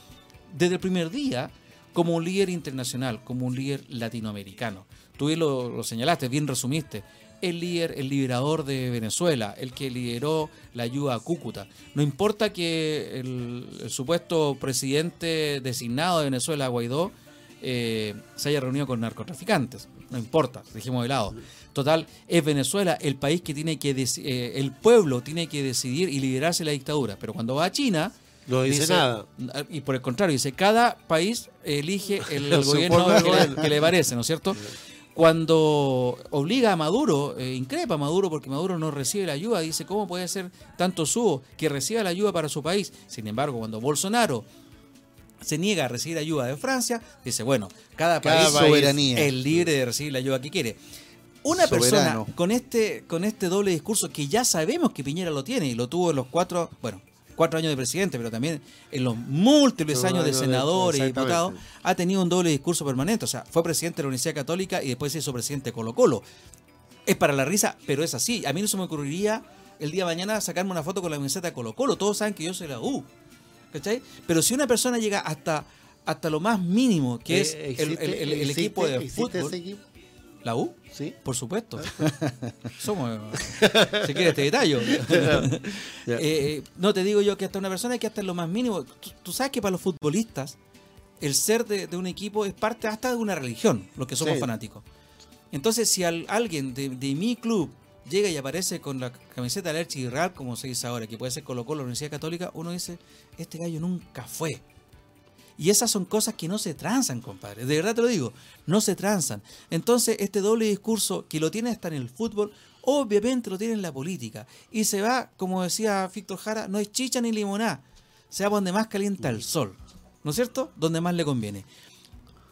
desde el primer día como un líder internacional, como un líder latinoamericano. Tú lo señalaste, bien resumiste. El líder, el liberador de Venezuela, el que lideró la ayuda a Cúcuta. No importa que el, el supuesto presidente designado de Venezuela, Guaidó, eh, se haya reunido con narcotraficantes. No importa, dejemos de lado. Total, es Venezuela el país que tiene que, eh, el pueblo tiene que decidir y liderarse de la dictadura. Pero cuando va a China, No dice nada. y por el contrario, dice, cada país elige el, gobierno que le, gobierno. que le parece, ¿no es cierto? Cuando obliga a Maduro, eh, increpa a Maduro porque Maduro no recibe la ayuda, dice, ¿cómo puede ser tanto subo que reciba la ayuda para su país? Sin embargo, cuando Bolsonaro se niega a recibir ayuda de Francia, dice, bueno, cada, Cada país, soberanía. es libre de recibir la ayuda que quiere. Una Soberano. persona con este, con este doble discurso que ya sabemos que Piñera lo tiene y lo tuvo en los cuatro, bueno, cuatro años de presidente, pero también en los múltiples años de senador y diputado, ha tenido un doble discurso permanente. O sea, fue presidente de la Universidad Católica y después se hizo presidente de Colo Colo. Es para la risa, pero es así. A mí no se me ocurriría el día de mañana sacarme una foto con la camiseta de Colo Colo. Todos saben que yo soy la U. ¿Cachai? Pero si una persona llega hasta, hasta lo más mínimo, que es Eh, el, existe- el- el- el existe- equipo de fútbol. ese equipo? ¿La U? Sí. Por supuesto. Somos. Si quieres este detalle. Ya. Eh, eh, no te digo yo que hasta una persona que hasta en lo más mínimo. Tú, tú sabes que para los futbolistas, el ser de, de un equipo es parte hasta de una religión, los que somos Sí. fanáticos. Entonces, si al- alguien de, de mi club llega y aparece con la camiseta del Erchi Real, como se dice ahora, que puede ser Colo Colo, la Universidad Católica, uno dice, este gallo nunca fue. Y esas son cosas que no se transan, compadre. De verdad te lo digo, no se transan. Entonces, este doble discurso que lo tiene hasta en el fútbol, obviamente lo tiene en la política. Y se va, como decía Víctor Jara, no es chicha ni limonada. Se va donde más calienta el sol. ¿No es cierto? Donde más le conviene.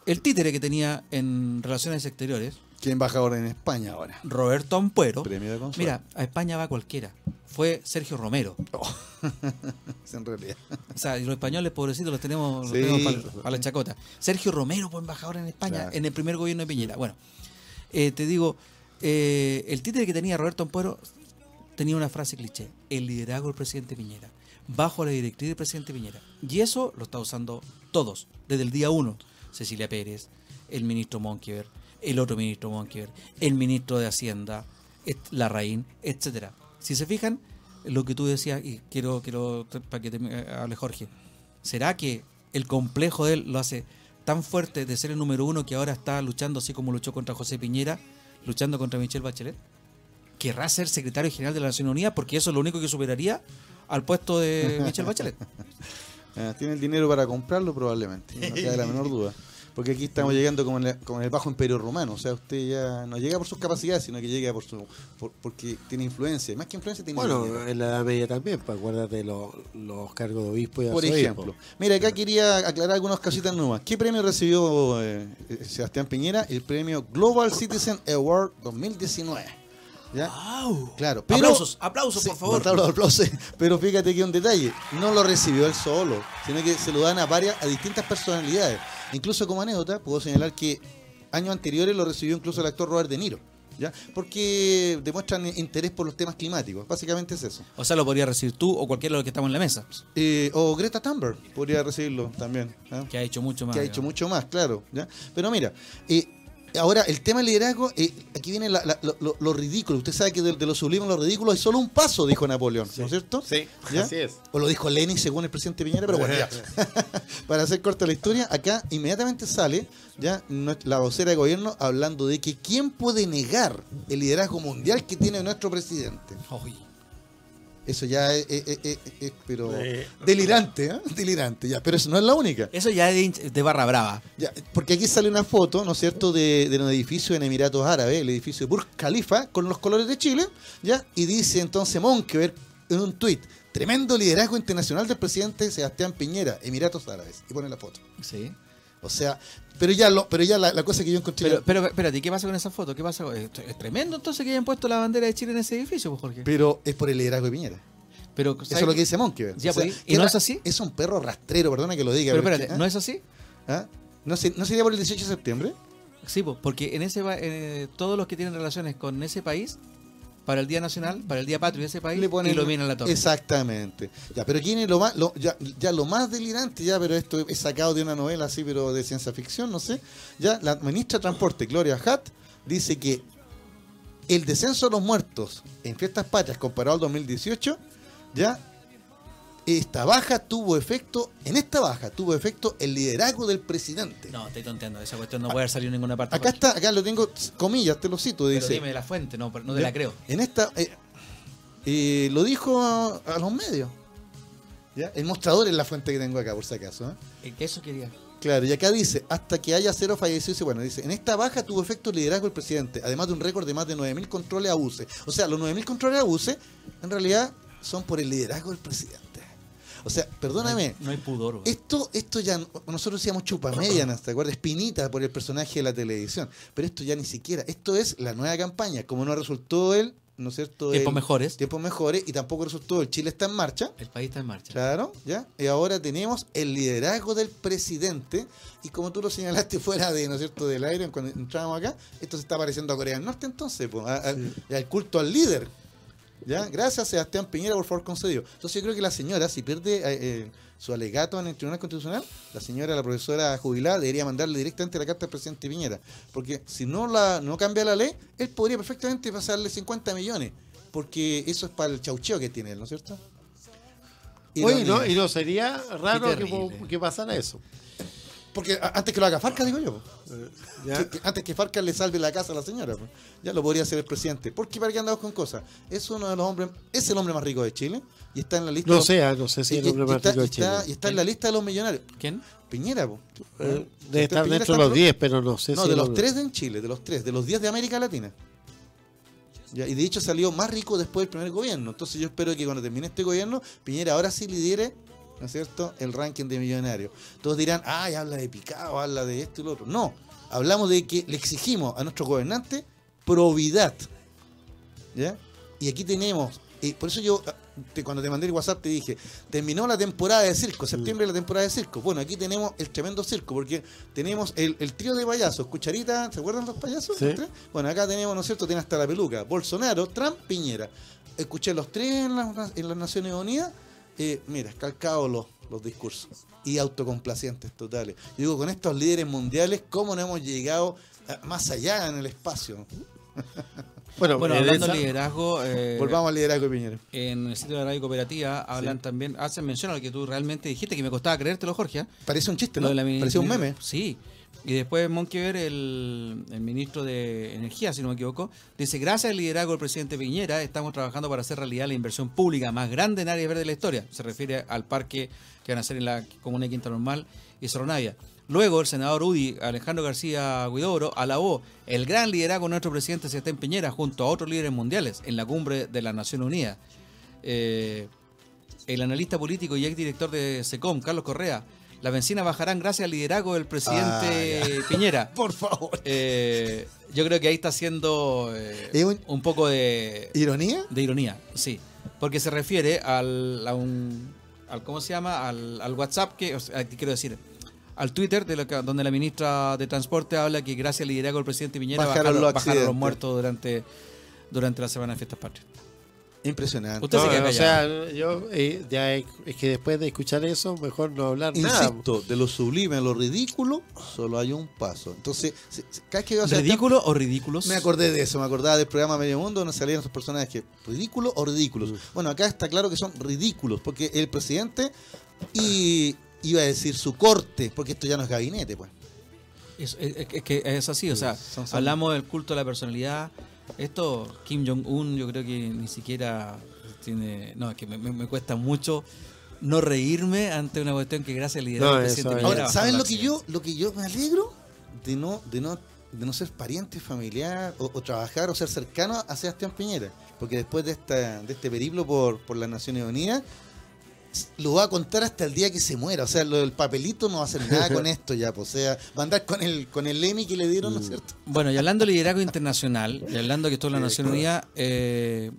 El títere que tenía en Relaciones Exteriores, Que embajador en España ahora. Roberto Ampuero, Premio de mira, a España va cualquiera. Fue Sergio Romero. Es en realidad. O sea, y los españoles, pobrecitos, los tenemos, los tenemos para la chacota. Sergio Romero fue embajador en España Claro. en el primer gobierno de Piñera. Bueno, eh, te digo, eh, el títere que tenía Roberto Ampuero tenía una frase cliché: el liderazgo del presidente Piñera, bajo la directriz del presidente Piñera. Y eso lo está usando todos, desde el día uno. Cecilia Pérez, el ministro Monkever, el otro ministro Monkever, el ministro de Hacienda, et- Larraín, etcétera. Si se fijan, lo que tú decías, y quiero, quiero para que te eh, hable Jorge, ¿será que el complejo de él lo hace tan fuerte de ser el número uno que ahora está luchando así como luchó contra José Piñera, luchando contra Michelle Bachelet? ¿Querrá ser secretario general de la Nación Unida porque eso es lo único que superaría al puesto de Michelle Bachelet? Ah, Tiene el dinero para comprarlo probablemente, no queda la menor duda. Porque aquí estamos llegando como en, la- como en el bajo imperio romano, o sea, usted ya no llega por sus capacidades, sino que llega por su por- porque tiene influencia, más que influencia tiene Bueno, dinero. en la Edad Media también, pues acuérdate los, los cargos de obispo y Por ejemplo, mira, acá quería aclarar algunas cositas nuevas. ¿Qué premio recibió eh, eh, Sebastián Piñera? El premio Global Citizen Award 2019. ¿Ya? ¡Wow! Claro, pero- aplausos, aplausos, Sí, por favor. aplausos. Pero fíjate que un detalle, no lo recibió él solo, sino que se lo dan a varias, a distintas personalidades. Incluso como anécdota, puedo señalar que años anteriores lo recibió incluso el actor Robert De Niro, ¿ya? Porque demuestran interés por los temas climáticos, básicamente es eso. O sea, lo podría recibir tú o cualquiera de los que estamos en la mesa, Eh, o Greta Thunberg podría recibirlo también. que ha hecho mucho más. que ha hecho mucho más, claro. ¿ya? Pero mira, eh, ahora el tema del liderazgo, eh, aquí viene la- la- lo, lo- lo ridículo. Usted sabe que de, de lo sublime a lo ridículo hay solo un paso, dijo Napoleón, ¿no es cierto? Sí, ¿Ya? así es. O lo dijo Lenin según el presidente Piñera, pero bueno, ya. Para hacer corta la historia, acá inmediatamente sale ya la vocera de gobierno hablando de que quién puede negar el liderazgo mundial que tiene nuestro presidente. Eso ya es, es- es- es- pero Eh. delirante, ¿eh? delirante, ya. Pero eso no es la única. Eso ya es de, barra brava. Ya, porque aquí sale una foto, ¿no es cierto?, de, de un edificio en Emiratos Árabes, el edificio de Burj Khalifa, con los colores de Chile, ¿ya? Y dice entonces Monkever en un tuit, tremendo liderazgo internacional del presidente Sebastián Piñera, Emiratos Árabes, y pone la foto. Sí. O sea, pero ya lo, pero ya la, la cosa que yo encontré... Pero, pero espérate, ¿qué pasa con esa foto? ¿Qué pasa? con- Es es tremendo entonces que hayan puesto la bandera de Chile en ese edificio, pues, Jorge. pero es por el liderazgo de Piñera. Pero, Eso es lo que dice Monkever. Ya, pues, ¿y no es así? Es un perro rastrero, perdona que lo diga. Pero espérate, ¿no es así? ¿ah? ¿No, se- ¿No sería por el 18 de septiembre? Sí, pues, porque en ese eh, todos los que tienen relaciones con ese país, para el Día Nacional, para el Día Patrio de ese país, le ponen iluminan la torre. Exactamente. Ya, pero quién es lo más, lo- ya, ya lo más delirante, ya, pero esto es sacado de una novela así, pero de ciencia ficción, no sé. Ya, la ministra de Transporte, Gloria Hatt, dice que el descenso de los muertos en fiestas patrias comparado al 2018, ya, esta baja tuvo efecto, en esta baja tuvo efecto el liderazgo del presidente. No, estoy tonteando, esa cuestión no puede haber salido en ninguna parte. Acá está, acá lo tengo, comillas, te lo cito, Pero dice. dime la fuente, no, no te Ya, la creo. En esta. eh, eh, lo dijo a, a los medios. ¿ya? El mostrador es la fuente que tengo acá, por si acaso. ¿eh? Eh, que Eso quería. Claro, y acá dice: hasta que haya cero fallecidos. y Bueno, dice: en esta baja tuvo efecto el liderazgo del presidente, además de un récord de más de 9.000 controles a UCE. O sea, los 9.000 controles a UCE, en realidad, son por el liderazgo del presidente. O sea, perdóname. No hay pudor. güey. Esto, esto ya, nosotros decíamos chupamedianas, ¿te acuerdas? Espinita por el personaje de la televisión. Pero esto ya ni siquiera, esto es la nueva campaña. Como no resultó el, ¿no es cierto? Tiempos mejores. Tiempos mejores y tampoco resultó el Chile está en marcha. El país está en marcha. Claro, ¿ya? Y ahora tenemos el liderazgo del presidente. Y como tú lo señalaste fuera de, ¿no es cierto?, del aire cuando entrábamos acá, esto se está pareciendo a Corea del Norte entonces, pues, a- a- al culto al líder. ¿Ya? Gracias, Sebastián Piñera, por favor, concedido. Entonces yo creo que la señora, si pierde eh, eh, su alegato en el Tribunal Constitucional, la señora, la profesora jubilada, debería mandarle directamente la carta al presidente Piñera. Porque si no la no cambia la ley, él podría perfectamente pasarle 50 millones. Porque eso es para el chaucheo que tiene él, ¿no es cierto? Oye, no, y no sería raro que pasara eso. Porque antes que lo haga Farca, digo yo. Eh, ¿ya? Que- que antes que Farca le salve la casa a la señora. Ya lo podría hacer el presidente. Porque para qué andamos con cosas. Es uno de los hombres, es el hombre más rico de Chile. Y está en la lista. No de- sé, ah, no sé si y- el hombre más está, rico de está- Chile. y está en la lista de los millonarios. ¿Quién? Piñera, po. Eh, Debe estar Piñera dentro de los pro- 10, pero no sé No, si de el los hombre- tres de en Chile, de los tres, de los 10 de América Latina. Ya, y de hecho salió más rico después del primer gobierno. Entonces yo espero que cuando termine este gobierno, Piñera ahora sí lidere, ¿no es cierto?, el ranking de millonarios. Todos dirán, ay, habla de picado, habla de esto y lo otro. No, hablamos de que le exigimos a nuestros gobernantes probidad. ¿Ya? Y aquí tenemos, y por eso yo te- cuando te mandé el WhatsApp te dije, terminó la temporada de circo, septiembre la temporada de circo. Bueno, aquí tenemos el tremendo circo, porque tenemos el, el trío de payasos, Cucharita, ¿se acuerdan los payasos? Sí. Bueno, acá tenemos, ¿no es cierto? Tiene hasta la peluca, Bolsonaro, Trump, Piñera. Escuché los tres en las, en las Naciones Unidas, eh, mira, calcados los, los discursos y autocomplacientes totales. Yo digo, con estos líderes mundiales, ¿cómo no hemos llegado ah, más allá en el espacio? Bueno, Bueno, en hablando esa- de liderazgo, eh, Volvamos al liderazgo de Piñera. en el sitio de la radio cooperativa hablan también, hacen mención a lo que tú realmente dijiste, que me costaba creértelo, Jorge. Parece un chiste, ¿no? Parecía un meme. Sí. Y después Monkever, el, el ministro de Energía, si no me equivoco, dice, gracias al liderazgo del presidente Piñera, estamos trabajando para hacer realidad la inversión pública más grande en áreas verdes de la historia. Se refiere al parque que van a hacer en la comuna de Quinta Normal y Soronavia. Luego, el senador UDI, Alejandro García Guidobro, alabó el gran liderazgo de nuestro presidente Sebastián Piñera junto a otros líderes mundiales en la cumbre de la Nación Unida. Eh, el analista político y exdirector de SECOM, Carlos Correa, las bencinas bajarán gracias al liderazgo del presidente Ah, Piñera. Por favor. Eh, yo creo que ahí está haciendo eh, ¿Es un- un poco de, ¿Ironía? de ironía, sí. Porque se refiere al, a un, al ¿cómo se llama? Al, al WhatsApp que, o sea, quiero decir, al Twitter de lo que- donde la ministra de Transporte habla que gracias al liderazgo del presidente Piñera Bajaron bajaron, los bajaron los muertos durante, durante la semana de fiestas patrias. Impresionante. Usted se No, queda o sea, yo eh, ya es que después de escuchar eso, mejor no hablar nada. Insisto, de lo sublime a lo ridículo, solo hay un paso. Entonces, cada vez que Sebastián- ¿Ridículo o ridículos? Me acordé de eso, me acordaba del programa Medio Mundo donde salían esos personajes. ¿Ridículos o ridículos? Bueno, acá está claro que son ridículos, porque el presidente y iba a decir su corte, porque esto ya no es gabinete, pues. Es, es- es que es así, o sea, son- son- hablamos del culto a la personalidad. Esto, Kim Jong-un, yo creo que ni siquiera tiene. No, es que me, me- me cuesta mucho no reírme ante una cuestión que gracias al liderazgo No, presidente es- Piñera Ahora, ¿saben lo que yo, lo que yo me alegro? De no, de no, de no ser pariente, familiar, o, o trabajar o ser cercano a Sebastián Piñera. Porque después de esta, de este periplo por, por las Naciones Unidas, lo va a contar hasta el día que se muera. O sea, lo del papelito no va a hacer nada con esto ya. pues, o sea, va a andar con el, con el Emmy que le dieron, ¿no es cierto? Bueno, y hablando de liderazgo internacional, y hablando que esto es la Nación Unida, eh,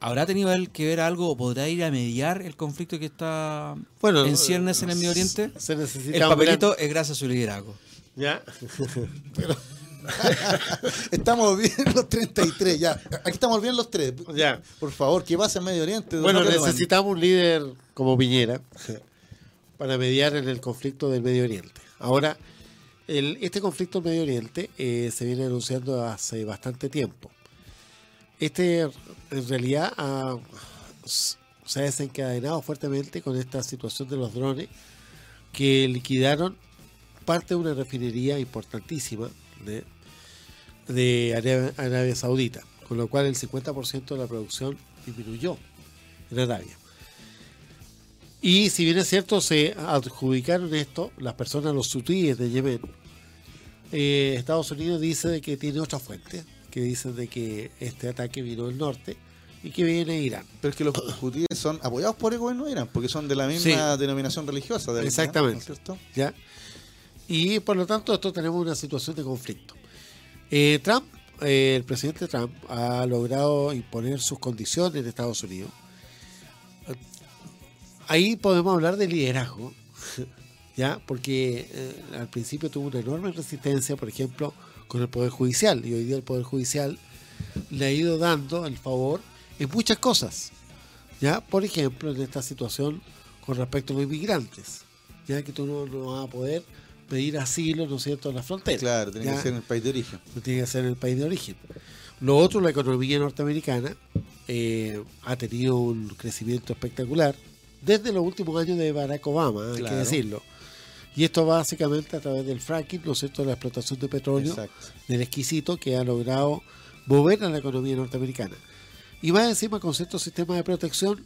¿habrá tenido él que ver algo o podrá ir a mediar el conflicto que está Bueno, en ciernes en el Medio Oriente? Se necesita El un papelito es gracias a su liderazgo. ¿Ya? Estamos bien los 33, ya. Aquí estamos bien los tres. Ya. Por favor, ¿qué pasa en Medio Oriente? Bueno, necesitamos un líder como Piñera para mediar en el conflicto del Medio Oriente. Ahora, el- este conflicto del Medio Oriente eh, se viene anunciando hace bastante tiempo. Este, en realidad, se ha desencadenado fuertemente con esta situación de los drones que liquidaron parte de una refinería importantísima de, de Arabia, Arabia Saudita, con lo cual el 50% de la producción disminuyó en Arabia. Y si bien es cierto, se adjudicaron esto las personas, los sutíes de Yemen. eh, Estados Unidos dice de que tiene otra fuente, que dicen de que este ataque vino del norte y que viene de Irán. Pero es que los judíos son apoyados por el gobierno de Irán, porque son de la misma denominación religiosa. del Islam, Exactamente. ¿no es? ¿ya? Y por lo tanto, esto tenemos una situación de conflicto. Eh, Trump, eh, el presidente Trump, ha logrado imponer sus condiciones en Estados Unidos. Ahí podemos hablar de liderazgo, ¿ya? Porque eh, al principio tuvo una enorme resistencia, por ejemplo, con el Poder Judicial, y hoy día el Poder Judicial le ha ido dando el favor en muchas cosas, ¿ya? Por ejemplo, en esta situación con respecto a los inmigrantes, ya que tú no, no vas a poder pedir asilo, ¿no es cierto?, en la frontera. Claro, tiene ¿ya? que ser en el país de origen. tiene que ser en el país de origen. Lo otro, la economía norteamericana eh, ha tenido un crecimiento espectacular desde los últimos años de Barack Obama, hay que decirlo. Y esto básicamente a través del fracking, ¿no es cierto?, la explotación de petróleo, Exacto. del exquisito que ha logrado mover a la economía norteamericana. Y más encima con ciertos sistemas de protección,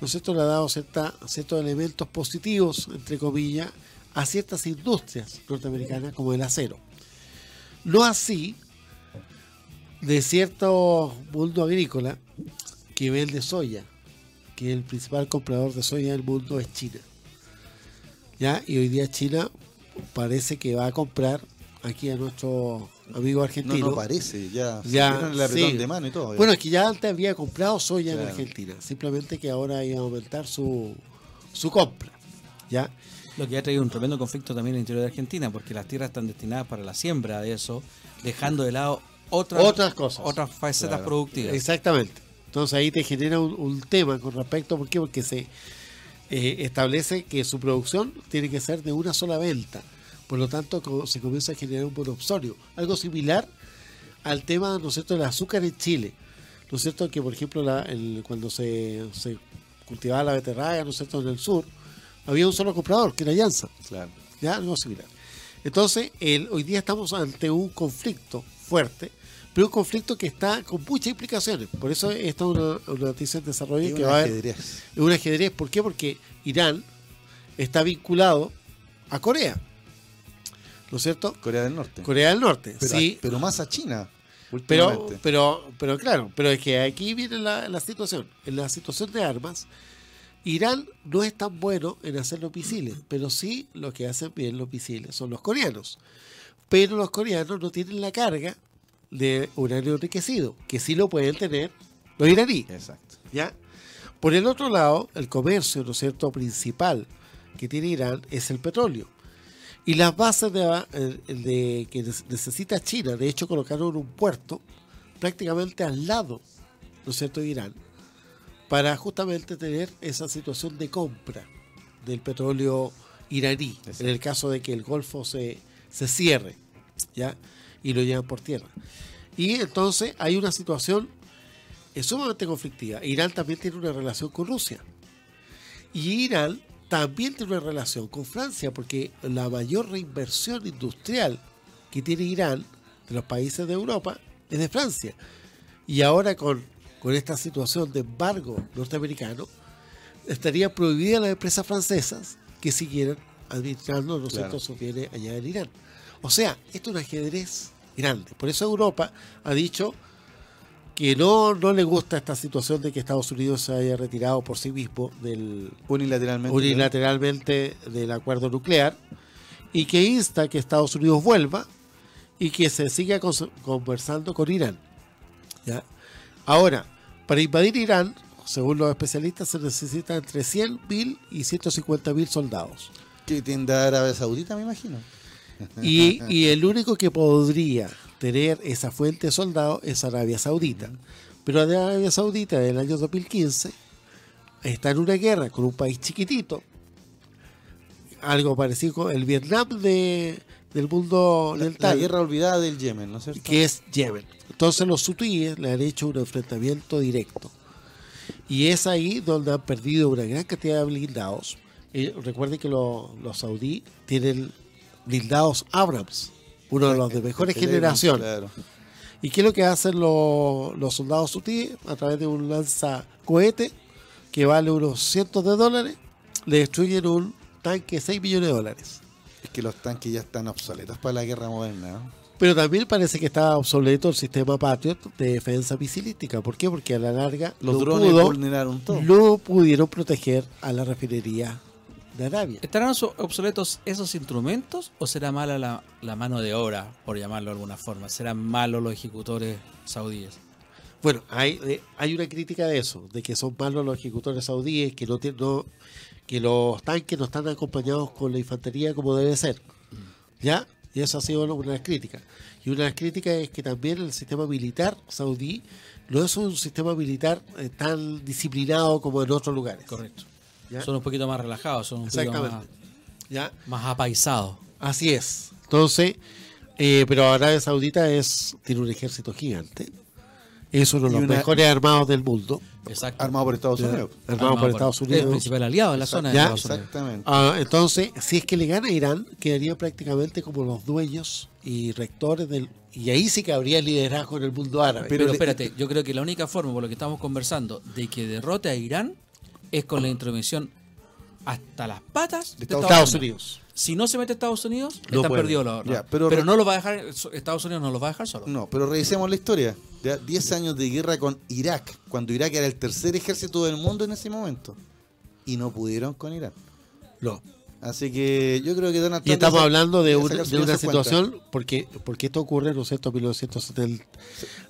¿no es cierto?, le ha dado cierta, ciertos elementos positivos, entre comillas, a ciertas industrias norteamericanas como el acero. No así de cierto mundo agrícola que vende soya, que el principal comprador de soya del mundo es China. ¿Ya? Y hoy día China parece que va a comprar aquí a nuestro amigo No, argentino. no parece, ya. se Ya, dieron el apretón sí. de mano y todo. ya. Bueno, es que ya antes había comprado soya en. Argentina, simplemente que ahora iba a aumentar su, su compra. ¿Ya? Lo que ha traído un tremendo conflicto también en el interior de Argentina, porque las tierras están destinadas para la siembra de eso, dejando de lado otras, Otras cosas. otras facetas Claro. productivas. Exactamente. Entonces ahí te genera un, un tema con respecto, ¿por qué? Porque se eh, establece que su producción tiene que ser de una sola venta. Por lo tanto, se comienza a generar un monopsonio. Algo similar al tema, ¿no es cierto?, del azúcar en Chile. ¿No es cierto? Que, por ejemplo, la- el- cuando se, se cultivaba la beterraga, ¿no es cierto?, en el sur, había un solo comprador, que era Llanza. Claro. ¿ya? Algo similar. Entonces, el, hoy día estamos ante un conflicto fuerte, pero un conflicto que está con muchas implicaciones. Por eso esta es una, una noticia en desarrollo Y que va a haber es un ajedrez. ¿Por qué? Porque Irán está vinculado a Corea. ¿No es cierto? Corea del Norte. Corea del Norte. pero, sí, pero más a China. pero, pero, pero claro, pero es que aquí viene la, la situación. En la situación de armas, Irán no es tan bueno en hacer los misiles, pero sí lo que hacen bien los misiles son los coreanos. Pero los coreanos no tienen la carga de uranio enriquecido, que sí lo pueden tener los iraníes. Exacto. ¿ya? Por el otro lado, el comercio, ¿no es cierto?, principal que tiene Irán es el petróleo. Y las bases de, eh, de- que necesita China, de hecho, colocaron un puerto prácticamente al lado, ¿no es cierto?, de Irán, para justamente tener esa situación de compra del petróleo iraní, en el caso de que el Golfo se, se cierre, ¿ya? Y lo llevan por tierra. Y entonces hay una situación sumamente conflictiva. Irán también tiene una relación con Rusia. Y Irán también tiene una relación con Francia, porque la mayor reinversión industrial que tiene Irán de los países de Europa es de Francia. Y ahora con, con esta situación de embargo norteamericano, estarían prohibidas las empresas francesas que siguieran administrando ¿no es Claro. sus bienes allá en Irán. O sea, esto es un ajedrez grande. Por eso Europa ha dicho que no, no le gusta esta situación de que Estados Unidos se haya retirado por sí mismo del, Unilateralmente. unilateralmente del acuerdo nuclear y que insta que Estados Unidos vuelva y que se siga conversando con Irán. ¿ya? Ahora, para invadir Irán, según los especialistas, se necesitan entre 100.000 y 150.000 soldados. Que tiende a Arabia Saudita, me imagino. Y, y el único que podría tener esa fuente de soldados es Arabia Saudita. Pero Arabia Saudita en el año 2015 está en una guerra con un país chiquitito, algo parecido con el Vietnam de, del mundo La, del la guerra olvidada del Yemen, ¿no es cierto? que es Yemen. Entonces los hutíes le han hecho un enfrentamiento directo. Y es ahí donde han perdido una gran cantidad de blindados. Eh, recuerden que lo- los saudíes tienen blindados Abrams, uno de los de mejores generación. Claro. ¿Y qué es lo que hacen los, los soldados hutíes? A través de un lanzacohete que vale unos cientos de dólares, le destruyen un tanque de 6 millones de dólares. Es que los tanques ya están obsoletos para la guerra moderna. ¿no? Pero también parece que está obsoleto el sistema Patriot de defensa misilística. ¿Por qué? Porque a la larga Los no, drones pudo- vulneraron todo. no pudieron proteger a la refinería de Arabia. ¿Estarán obso- obsoletos esos instrumentos o será mala la, la mano de obra, por llamarlo de alguna forma? ¿Serán malos los ejecutores saudíes? Bueno, hay, eh, hay una crítica de eso, de que son malos los ejecutores saudíes, que no, no- que los tanques no están acompañados con la infantería como debe ser. ¿Ya? Y eso ha sido una de las críticas. Y una de las críticas es que también el sistema militar saudí no es un sistema militar eh, tan disciplinado como en otros lugares. Correcto. ¿Ya? Son un poquito más relajados, son un poquito más, Exactamente. ¿Ya? más apaisados. Así es. Entonces, eh, pero Arabia Saudita es tiene un ejército gigante. Es uno de los una- mejores armados del mundo. Exacto. Armado por Estados Unidos. Armado por Estados El Unidos. principal aliado en la zona de Ya. Estados Unidos. Exactamente. Ah, entonces, si es que le gana a Irán, quedaría prácticamente como los dueños y rectores del... Y ahí sí que habría liderazgo en el mundo árabe. Pero, espérate, yo creo que la única forma, por lo que estamos conversando, de que derrote a Irán es con la intromisión hasta las patas de Estados Estados Unidos. Si no se mete Estados Unidos, No está puede. perdido la Ya, pero, no lo va a dejar, Estados Unidos no lo va a dejar solo. No, pero revisemos la historia. Ya 10 años de guerra con Irak, cuando Irak era el tercer ejército del mundo en ese momento. Y no pudieron con Irán. No. Así que yo creo que Donald Y Trump estamos debe hablando de, un- de una situación, porque, porque esto ocurre, ¿no es cierto?, en 1970.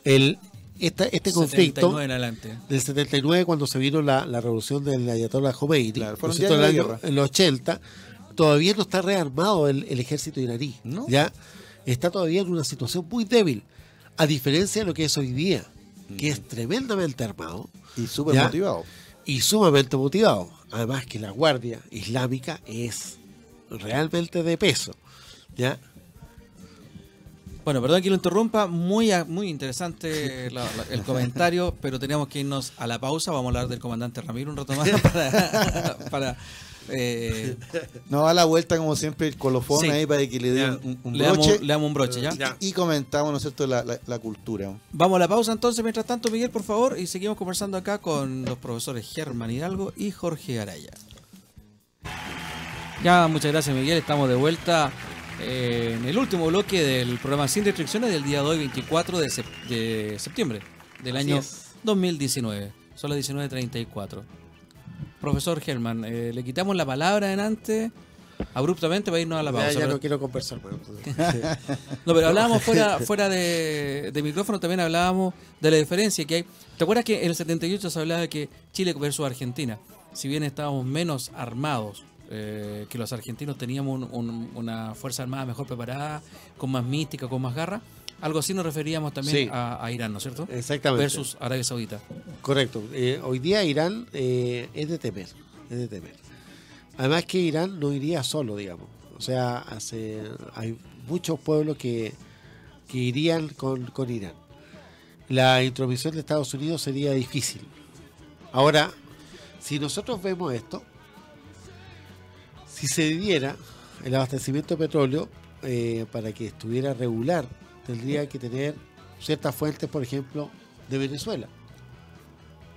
El, esta, este 79 conflicto en adelante. del 79, cuando se vino la, la revolución del Ayatollah Khomeini, Claro, en los 80, todavía no está rearmado el, el ejército iraní. ¿No? Ya está todavía en una situación muy débil, a diferencia de lo que es hoy día, que es tremendamente armado Y súper motivado. y sumamente motivado. Además que la Guardia Islámica es realmente de peso. ¿ya? Bueno, perdón que lo interrumpa, muy a- muy interesante la- la- el comentario, pero tenemos que irnos a la pausa. Vamos a hablar del comandante Ramiro un rato más para, para, eh, No, a la vuelta, como siempre, el colofón Sí. ahí para que le den un, un le, damos, broche. le damos un broche, ¿ya? Ya. Y comentamos, ¿no es cierto?, la, la- la cultura. Vamos a la pausa entonces, mientras tanto, Miguel, por favor, y seguimos conversando acá con los profesores Germán Hidalgo y Jorge Araya. Ya, muchas gracias, Miguel. Estamos de vuelta eh, en el último bloque del programa Sin Restricciones del día de hoy, 24 de, sep- de septiembre del Así año es. 2019. Son las 19.34. Profesor Germán, eh, le quitamos la palabra adelante abruptamente para irnos a la Ya, pausa. ya pero- no quiero conversar. más. no, pero hablábamos fuera, fuera de, de micrófono, también hablábamos de la diferencia que hay. ¿Te acuerdas que en el 78 se hablaba de que Chile versus Argentina, si bien estábamos menos armados eh, que los argentinos, teníamos un- un- una fuerza armada mejor preparada, con más mística, con más garra? Algo así nos referíamos también Sí. a, a Irán, ¿no es cierto? Exactamente. Versus Arabia Saudita. Correcto. Eh, hoy día Irán eh, es de temer. Es de temer. Además que Irán no iría solo, digamos. O sea, hace, hay muchos pueblos que, que irían con, con Irán. La intromisión de Estados Unidos sería difícil. Ahora, si nosotros vemos esto, si se diera el abastecimiento de petróleo eh, para que estuviera regular, tendría que tener ciertas fuentes, por ejemplo, de Venezuela.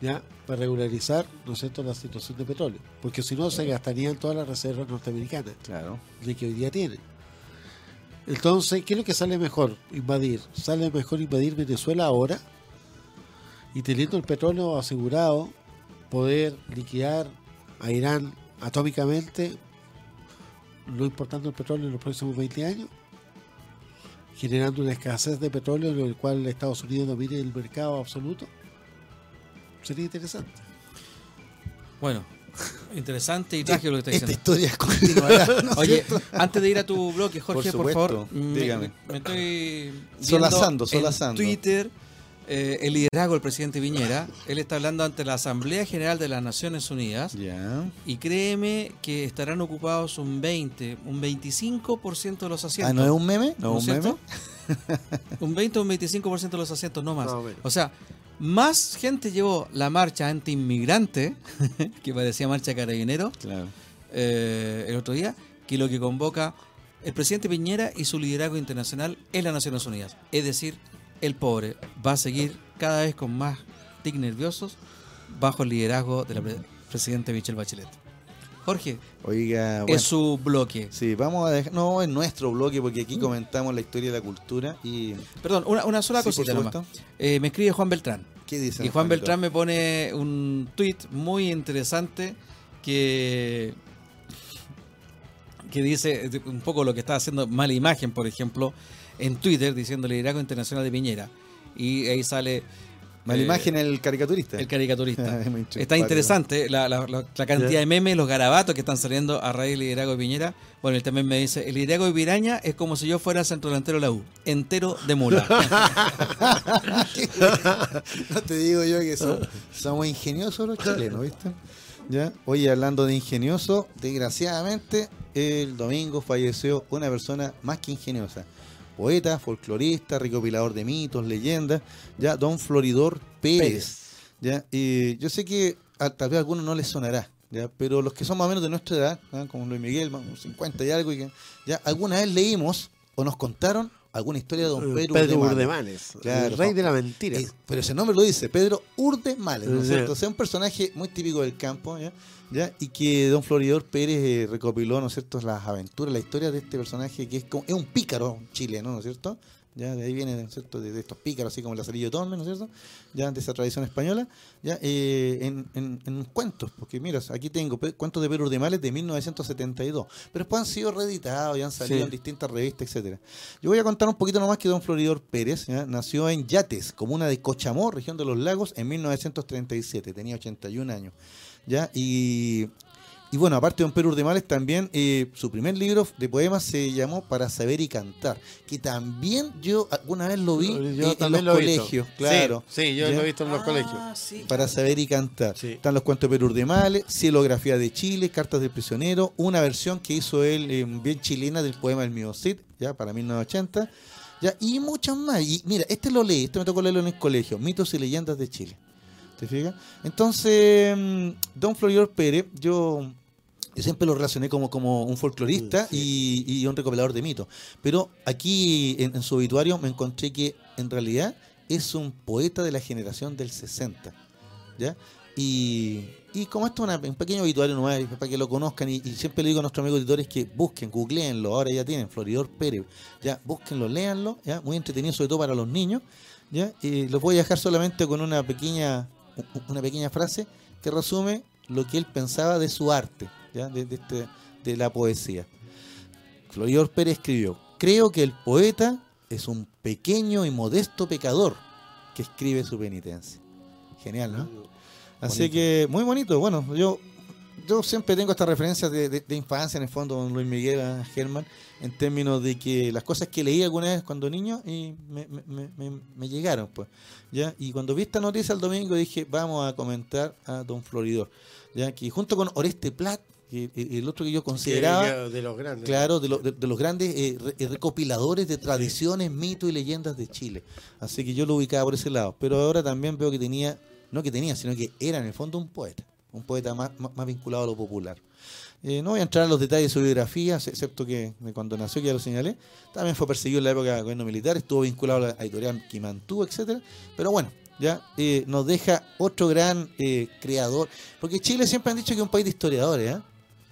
¿ya? para regularizar ¿no es cierto? la situación de petróleo, porque si no se gastarían todas las reservas norteamericanas Claro. de que hoy día tienen. Entonces, ¿qué es lo que sale mejor? Invadir. Sale mejor invadir Venezuela ahora y teniendo el petróleo asegurado, poder liquidar a Irán atómicamente, no importando el petróleo en los próximos 20 años, generando una escasez de petróleo en el cual Estados Unidos domine el mercado absoluto. Sería interesante. Bueno, interesante y trágico lo que está Esta diciendo. historia continuará. ¿no? Oye, antes de ir a tu bloque, Jorge, por, supuesto, favor, me- dígame. Me, estoy viendo Solazando, en solazando. Twitter eh, el liderazgo del presidente Viñera. Él está hablando ante la Asamblea General de las Naciones Unidas Ya. y créeme que estarán ocupados un 20, un 25% de los asientos. Ah, ¿no es un meme? ¿No ¿No es un meme? Un 20 o un 25% de los asientos, no más. Más o sea, más gente llevó la marcha anti-inmigrante, que parecía marcha carabinero, Claro. eh, el otro día, que lo que convoca el presidente Piñera y su liderazgo internacional en las Naciones Unidas. Es decir, el pobre va a seguir cada vez con más tic nerviosos bajo el liderazgo de la pre- presidenta Michelle Bachelet. Jorge, Oiga, bueno. es su bloque. Sí, vamos a dejar. No, es nuestro bloque porque aquí comentamos la historia de la cultura y. Perdón, una, una sola Sí, cosita nomás. Eh, me escribe Juan Beltrán. ¿Qué dice? Y Juan Beltrán me pone un tweet muy interesante que, que dice un poco lo que está haciendo mala imagen, por ejemplo, en Twitter, diciendo el liderazgo internacional de Piñera. Y ahí sale Mala eh, imagen el caricaturista. el caricaturista. Está interesante la, la- la- la cantidad de memes, los garabatos que están saliendo a raíz del liderazgo de Piñera. Bueno, él también me dice, el liderazgo de Piraña es como si yo fuera el centro delantero de la U, entero de mula. no te digo yo que son- somos ingeniosos los chilenos, ¿viste? ¿Ya? Oye, hablando de ingenioso, desgraciadamente el domingo falleció una persona más que ingeniosa. Poeta, folclorista, recopilador de mitos, leyendas, ya, don Floridor Pérez. Pérez. ¿ya? Y yo sé que a, tal vez a algunos no les sonará, ¿ya? pero los que son más o menos de nuestra edad, ¿ah? como Luis Miguel, más menos 50 y algo, y que, ya alguna vez leímos o nos contaron alguna historia de don Pedro, Pedro Urdemales. Claro. el rey de la mentira. Eh, pero ese nombre lo dice, Pedro Urdemales, ¿no es cierto? O sea, un personaje muy típico del campo, ¿ya? ¿Ya? Y que don Floridor Pérez eh, recopiló, ¿no es cierto?, las aventuras, la historia de este personaje que es, como- es un pícaro chileno, ¿no es cierto? Ya de ahí viene, ¿no es cierto?, de, de estos pícaros, así como el Lazarillo Tormes, ¿no es cierto? Ya de esa tradición española, ya eh, en, en, en cuentos, porque mira, aquí tengo cuentos de Pedro Urdemales de 1972, pero después han sido reeditados y han salido Sí. en distintas revistas, etcétera. Yo voy a contar un poquito nomás que don Floridor Pérez ¿ya? nació en Yates, comuna de Cochamó, región de los lagos, en 1937, tenía 81 años. ¿ya? Y, y bueno, aparte de don Pedro Urdemales, también eh, su primer libro de poemas se llamó Para saber y cantar, que también yo alguna vez lo vi Yo eh, en los lo he visto. colegios, claro. Sí, sí, yo ¿ya? lo he visto en los colegios. Ah, sí. Para saber y cantar. Sí. Están los cuentos de Pedro Urdemales, Cielografía de Chile, Cartas del Prisionero, una versión que hizo él eh, bien chilena del poema El mío Cid, ya para 1980, ya, y muchas más. Y mira, este lo leí, este me tocó leerlo en el colegio, Mitos y Leyendas de Chile. ¿Te fijas? Entonces, mm, Don Floridor Pérez, yo, yo siempre lo relacioné como, como un folclorista y, y un recopilador de mitos. Pero aquí en, en su obituario me encontré que en realidad es un poeta de la generación del 60. ¿ya? Y, y como esto es una- un pequeño obituario nomás, para que lo conozcan, y, y siempre le digo a nuestros amigos editores que busquen, googleenlo, ahora ya tienen, Floridor Pérez, ya, búsquenlo, léanlo, ya, muy entretenido sobre todo para los niños, ya, y los voy a dejar solamente con una pequeña, una pequeña frase que resume lo que él pensaba de su arte, ya, de, de este- de la poesía. Floridor Pérez escribió, creo que el poeta es un pequeño y modesto pecador que escribe su penitencia. Genial, ¿no? Así Bonito. que muy bonito. Bueno, yo yo siempre tengo estas referencias de, de- de infancia, en el fondo, con Luis Miguel Germán, en términos de que las cosas que leí alguna vez cuando niño y me, me- me- me- me llegaron, pues. ¿ya? Y cuando vi esta noticia el domingo dije, vamos a comentar a Don Floridor, ya que junto con Oreste Plat, el el otro que yo consideraba... De los grandes. Claro, de, lo- de- de los grandes eh, re- eh, recopiladores de tradiciones, mitos y leyendas de Chile. Así que yo lo ubicaba por ese lado. Pero ahora también veo que tenía, no que tenía, sino que era en el fondo un poeta. Un poeta más, más, vinculado a lo popular. Eh, no voy a entrar en los detalles de su biografía, excepto que de cuando nació, que ya lo señalé. También fue perseguido en la época del gobierno militar, estuvo vinculado a la editorial Quimantú, etcétera Pero bueno, ¿ya? Eh, nos deja otro gran eh, creador. Porque Chile siempre han dicho que es un país de historiadores, ¿eh?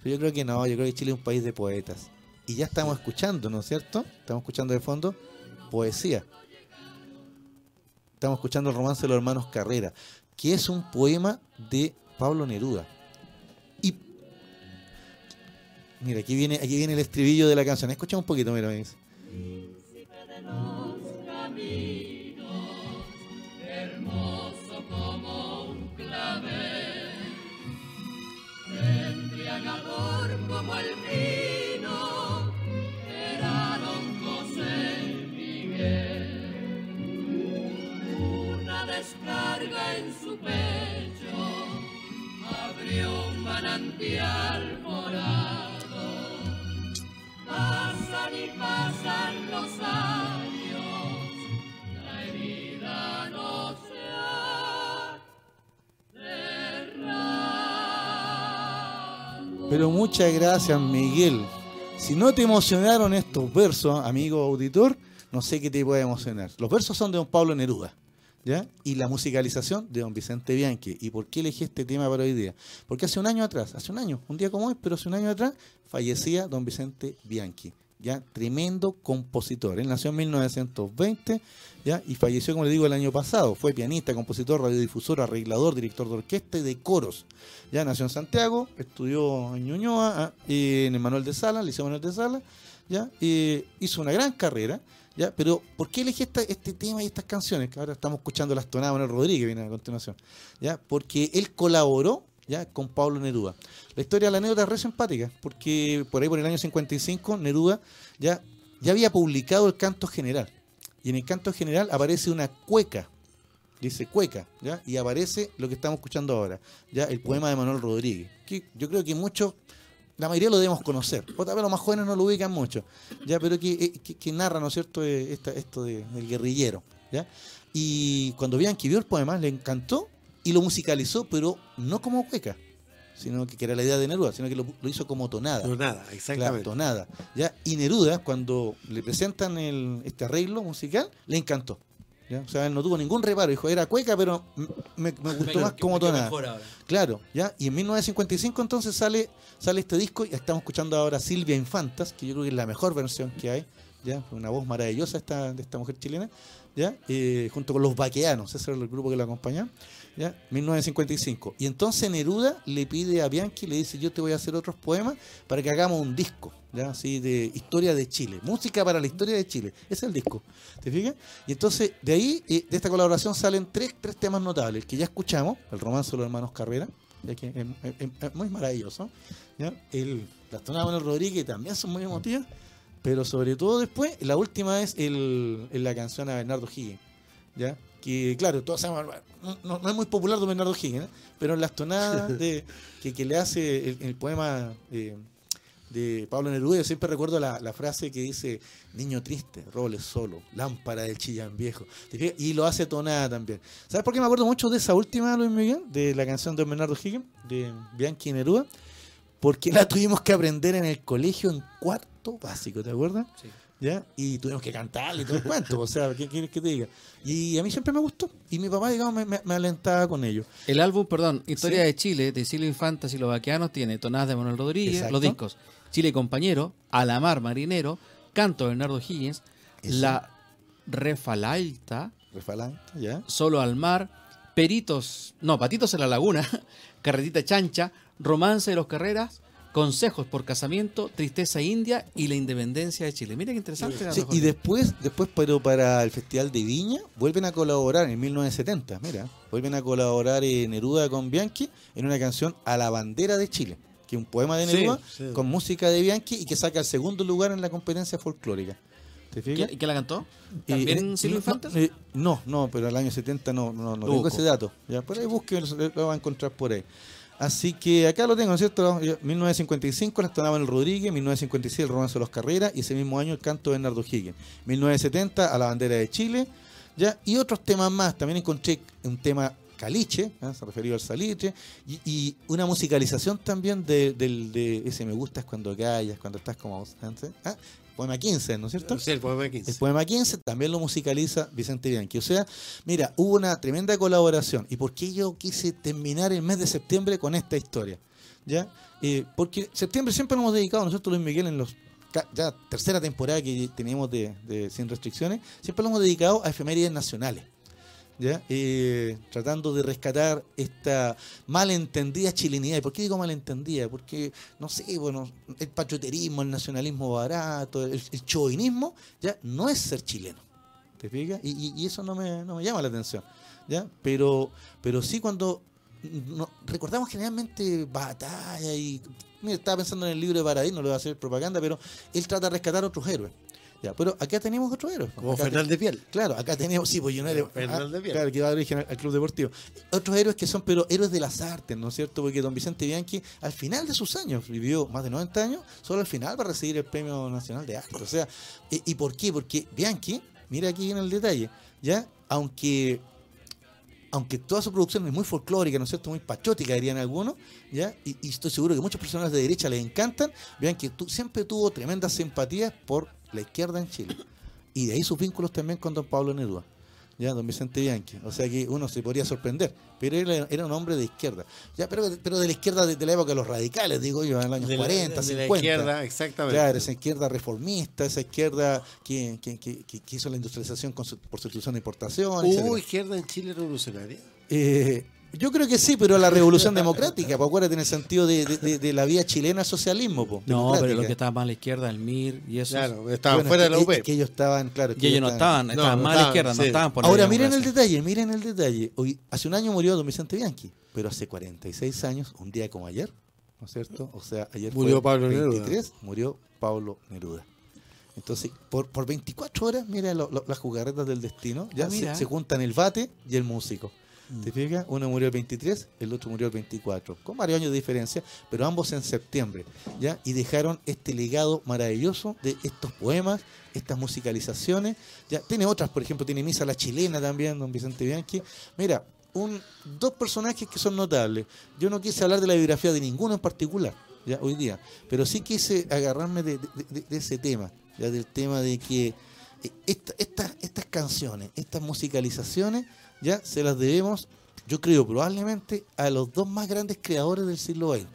Pero yo creo que no, yo creo que Chile es un país de poetas. Y ya estamos escuchando, ¿no es cierto? Estamos escuchando de fondo poesía. Estamos escuchando el romance de los hermanos Carrera, que es un poema de Pablo Neruda. Y mira, aquí viene, aquí viene el estribillo de la canción. Escucha un poquito, mira. Pasan y pasan los años, la herida no se ha. Pero muchas gracias, Miguel. Si no te emocionaron estos versos, amigo auditor, no sé qué te puede emocionar. Los versos son de don Pablo Neruda. Y la musicalización de don Vicente Bianchi. ¿Y por qué elegí este tema para hoy día? Porque hace un año atrás, hace un año, un día como hoy, pero hace un año atrás, fallecía don Vicente Bianchi. ¿ya? Tremendo compositor. Él nació en 1920 ¿ya? y falleció, como le digo, el año pasado. Fue pianista, compositor, radiodifusor, arreglador, director de orquesta y de coros. Ya nació en Santiago, estudió en Ñuñoa, ah, en el Manuel de Sala, Liceo Manuel de Sala, ¿ya? Hizo una gran carrera. ¿Ya? Pero, ¿por qué elegí este tema y estas canciones? Que ahora estamos escuchando las tonadas de Manuel Rodríguez, viene a continuación. ¿Ya? Porque él colaboró ¿ya? con Pablo Neruda. La historia de la anécdota es re simpática, porque por ahí por el año 55 Neruda ya, ya había publicado el canto general. Y en el canto general aparece una cueca, dice cueca, ¿ya? y aparece lo que estamos escuchando ahora, ya el poema de Manuel Rodríguez, que yo creo que muchos, la mayoría lo debemos conocer, otra vez los más jóvenes no lo ubican mucho, ya pero que, eh, que, que narra, ¿no es cierto?, eh, esta- esto de- del guerrillero. ¿ya? Y cuando Bianchi vio el poema, le encantó y lo musicalizó, pero no como cueca, sino que, que era la idea de Neruda, sino que lo, lo hizo como tonada. No, nada, Claro, exactamente. tonada. ¿ya? Y Neruda, cuando le presentan el, este arreglo musical, le encantó. ¿Ya? O sea, él no tuvo ningún reparo. Dijo, era cueca, pero me gustó más como tonada. Claro, ¿ya? Y en 1955 entonces sale, sale este disco y estamos escuchando ahora Silvia Infantas, que yo creo que es la mejor versión que hay, ¿ya? Una voz maravillosa esta, de esta mujer chilena, ¿ya? Eh, junto con los vaqueanos, ese era el grupo que la acompañaba, ¿ya? 1955. Y entonces Neruda le pide a Bianchi, le dice, yo te voy a hacer otros poemas para que hagamos un disco, ¿ya? Así de historia de Chile, música para la historia de Chile, ese es el disco, ¿te fijas? Y entonces de ahí, eh, de esta colaboración salen tres, tres temas notables, que ya escuchamos, el romance de los hermanos Carrera, es, muy maravilloso. El, las tonadas de Manuel Rodríguez también son muy emotivas, pero sobre todo después, la última es el, la canción a Bernardo Higgins, ¿ya? Que claro, todos sabemos, no, no- es muy popular de Bernardo Higgins, ¿eh? pero en las tonadas de, que, que le hace el, el poema eh, de Pablo Neruda, yo siempre recuerdo la, la frase que dice, niño triste, roble solo, lámpara del chillán viejo, y lo hace tonada también. ¿Sabes por qué me acuerdo mucho de esa última, Luis Miguel? De la canción de Bernardo Higgins, de Bianchi Neruda, porque la tuvimos que aprender en el colegio en cuarto básico, ¿te acuerdas? Sí. ¿Ya? Y tuvimos que cantarle y todo el cuento, o sea, ¿qué quieres que te diga? Y a mí siempre me gustó, y mi papá, digamos, me, me- me alentaba con ello. El álbum, perdón, Historia Sí. de Chile, de Silvio Infantas y los Vaqueanos, tiene tonadas de Manuel Rodríguez, Exacto. los discos Chile Compañero, Alamar Marinero, Canto de Bernardo Higgins, Eso. La Refalaita, Refalante, ¿ya? Solo al Mar, Peritos, no, Patitos en la Laguna, Carretita Chancha, Romance de los Carreras, Consejos por Casamiento, Tristeza India y la Independencia de Chile. Mira qué interesante. Sí, y después, después pero para el Festival de Viña, vuelven a colaborar en 1970, mira, vuelven a colaborar eh, Neruda con Bianchi en una canción A la bandera de Chile, que es un poema de Neruda sí. con música de Bianchi y que saca el segundo lugar en la competencia folclórica. ¿Quién, quién la cantó? Y, ¿También eh, Silvio no, Infantas? No, eh, no, no, pero al año 70 no, no, tengo ese dato. Ya, por ahí busque, lo, lo va a encontrar por ahí. Así que acá lo tengo, ¿no es cierto? Ya, 1955 las tonaba el Rodríguez, 1956 el romance de los Carreras y ese mismo año el canto de Bernardo Higgins. 1970 a la bandera de Chile, ya, y otros temas más. También encontré un tema caliche, ¿ah? se referido al salitre, y, y una musicalización también de, del de ese me gusta es cuando callas, cuando estás como ausente. ¿ah? Poema 15, ¿no es cierto? Sí, el poema 15. El poema 15 también lo musicaliza Vicente Bianchi. O sea, mira, hubo una tremenda colaboración. ¿Y por qué yo quise terminar el mes de septiembre con esta historia? ¿Ya? Eh, porque septiembre siempre nos hemos dedicado, nosotros Luis Miguel, en los ya tercera temporada que tenemos de, de Sin Restricciones, siempre lo hemos dedicado a efemérides nacionales. Eh, tratando de rescatar esta malentendida chilenidad. ¿Y por qué digo malentendida? Porque, no sé, bueno, el patrioterismo, el nacionalismo barato, el, chauvinismo, ya no es ser chileno. ¿Te fijas? Y, y- eso no me, no me llama la atención. ¿ya? Pero, pero sí cuando recordamos generalmente batalla y... Mira, estaba pensando en el libro de Paradis, no le voy a hacer propaganda, pero él trata de rescatar otros héroes. Ya, pero acá tenemos otros héroes. Como Acá Fernández Piel. Claro, acá tenemos, sí, pues yo no era- Fernández ah, Vial. Claro, que va a dar origen al, al club deportivo. Otros héroes que son, pero héroes de las artes, ¿no es cierto? Porque don Vicente Bianchi, al final de sus años, vivió más de 90 años, solo al final va a recibir el Premio Nacional de Arte. O sea, ¿y, y por qué? Porque Bianchi, mira aquí en el detalle, ¿ya? Aunque aunque toda su producción es muy folclórica, ¿no es cierto? Muy patriótica, dirían algunos, ¿ya? Y, y estoy seguro que muchas personas de derecha les encantan, vean que tú, siempre tuvo tremendas simpatías por la izquierda en Chile. Y de ahí sus vínculos también con don Pablo Neruda, ¿ya? Don Vicente Bianchi. O sea que uno se podría sorprender, pero él era, un hombre de izquierda, ¿ya? Pero, pero de la izquierda de, de la época de los radicales, digo yo, en los años De la- 40, de la 50. izquierda, exactamente. Claro, esa izquierda reformista, esa izquierda que, que, que- hizo la industrialización con su, por sustitución de importación. etcétera. ¿Hubo izquierda en Chile revolucionaria? Eh, yo creo que sí, pero la revolución democrática, pues acuérdate en el sentido de, de- de- de la vía chilena al socialismo. pues, No, pero lo que estaba más a la izquierda, el MIR y eso. Claro, estaban Bueno, fuera de la que- UP. es que ellos estaban, claro. que Y ellos no estaban, estaban no más a la izquierda, no estaban por la Ahora miren el detalle, miren el detalle. Hoy, hace un año murió don Vicente Bianchi, pero hace 46 años, un día como ayer, ¿no es cierto? O sea, ayer Murió fue Pablo Neruda. 23, murió Pablo Neruda. Entonces, por, por 24 horas, mira lo- lo- las jugarretas del destino, ya Ah, se, se juntan el bate y el músico. ¿Te fijas? Uno murió el 23, el otro murió el 24, con varios años de diferencia, pero ambos en septiembre, ¿ya? Y dejaron este legado maravilloso de estos poemas, estas musicalizaciones, ¿ya? Tiene otras, por ejemplo, tiene Misa la Chilena también, don Vicente Bianchi. Mira, un, dos personajes que son notables. Yo no quise hablar de la biografía de ninguno en particular, ¿ya? Hoy día, pero sí quise agarrarme de, de- ese tema, ¿ya? Del tema de que eh, esta- estas canciones, estas musicalizaciones, ya se las debemos, yo creo probablemente, a los dos más grandes creadores del siglo XX.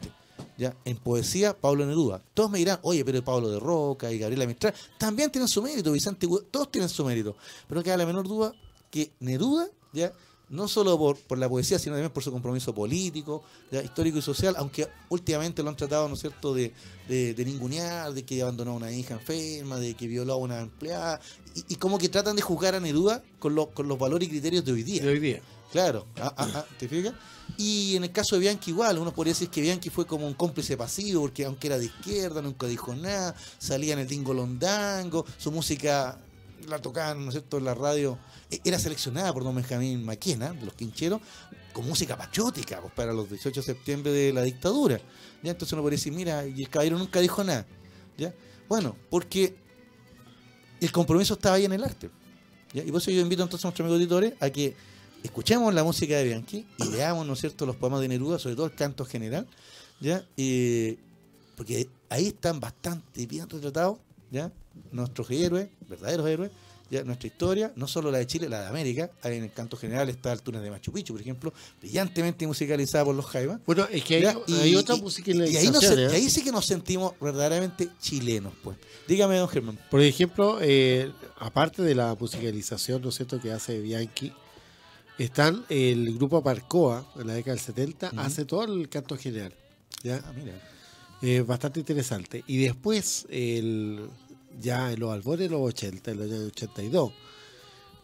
Ya, en poesía, Pablo Neruda. Todos me dirán, oye, pero Pablo de Roca y Gabriela Mistral también tienen su mérito, Vicente todos tienen su mérito. Pero queda la menor duda que Neruda, ya, no solo por, por la poesía, sino también por su compromiso político, ya, histórico y social, aunque últimamente lo han tratado, ¿no es cierto?, de, de, de ningunear, de que abandonó a una hija enferma, de que violó a una empleada, y, y como que tratan de juzgar a Neruda con, los con los valores y criterios de hoy día. De hoy día. Claro, ah, ah, ah, ¿te fijas? Y en el caso de Bianchi igual, uno podría decir que Bianchi fue como un cómplice pasivo, porque aunque era de izquierda, nunca dijo nada, salía en el Dingo Londango, su música la tocaban, ¿no es cierto?, en la radio, e- era seleccionada por don Benjamín Maquena, de los quincheros, con música patriótica, pues, para los 18 de septiembre de la dictadura. ¿ya? Entonces uno podría decir, mira, y el caballero nunca dijo nada. ¿ya? Bueno, porque el compromiso estaba ahí en el arte. Y por eso yo invito entonces a nuestros amigos auditores a que escuchemos la música de Bianchi y leamos, ¿no es cierto?, los poemas de Neruda, sobre todo el canto general, ¿ya? Eh, porque ahí están bastante bien retratados, ¿ya? Nuestros héroes, verdaderos héroes, ¿ya? Nuestra historia, no solo la de Chile, la de América, ahí en el canto general está el túnel de Machu Picchu, por ejemplo, brillantemente musicalizada por los Jaivas. Bueno, es que hay, ¿ya? hay otra y- y ahí, nos- ¿eh? y ahí sí que nos sentimos verdaderamente chilenos, pues. Dígame, don Germán. Por ejemplo, eh, aparte de la musicalización, ¿no es cierto?, que hace Bianchi, están el grupo Aparcoa, en la década del 70, Ujú. hace todo el canto general. ¿ya? Ah, mira. Eh, bastante interesante. Y después, el, ya en los albores de los 80, en los años 82,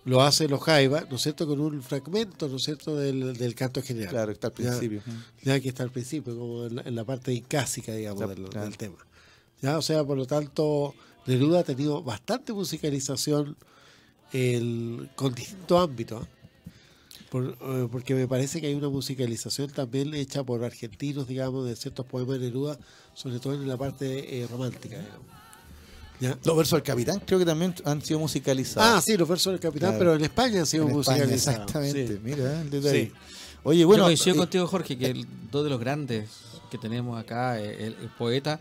lo hace los Jaiba, ¿no es cierto?, con un fragmento, ¿no es cierto?, del, del canto general. Claro, está al Ya. principio. ya que está al principio, como en la, en la parte incásica, digamos, Ya, del, claro. del tema. Ya, o sea, por lo tanto, Neruda ha tenido bastante musicalización el, con distintos ámbitos. ¿eh? Por- eh, porque me parece que hay una musicalización también hecha por argentinos, digamos, de ciertos poemas de Neruda, sobre todo en la parte eh, romántica, digamos. ¿Ya? Los versos del capitán creo que también han sido musicalizados. Ah, sí, los versos del capitán, Claro. pero en España han sido En España, musicalizados. exactamente. sí. Mira, el detalle. Sí. Oye, bueno. Yo coincido eh, contigo, Jorge, que el- dos de los grandes que tenemos acá, eh, el, el poeta,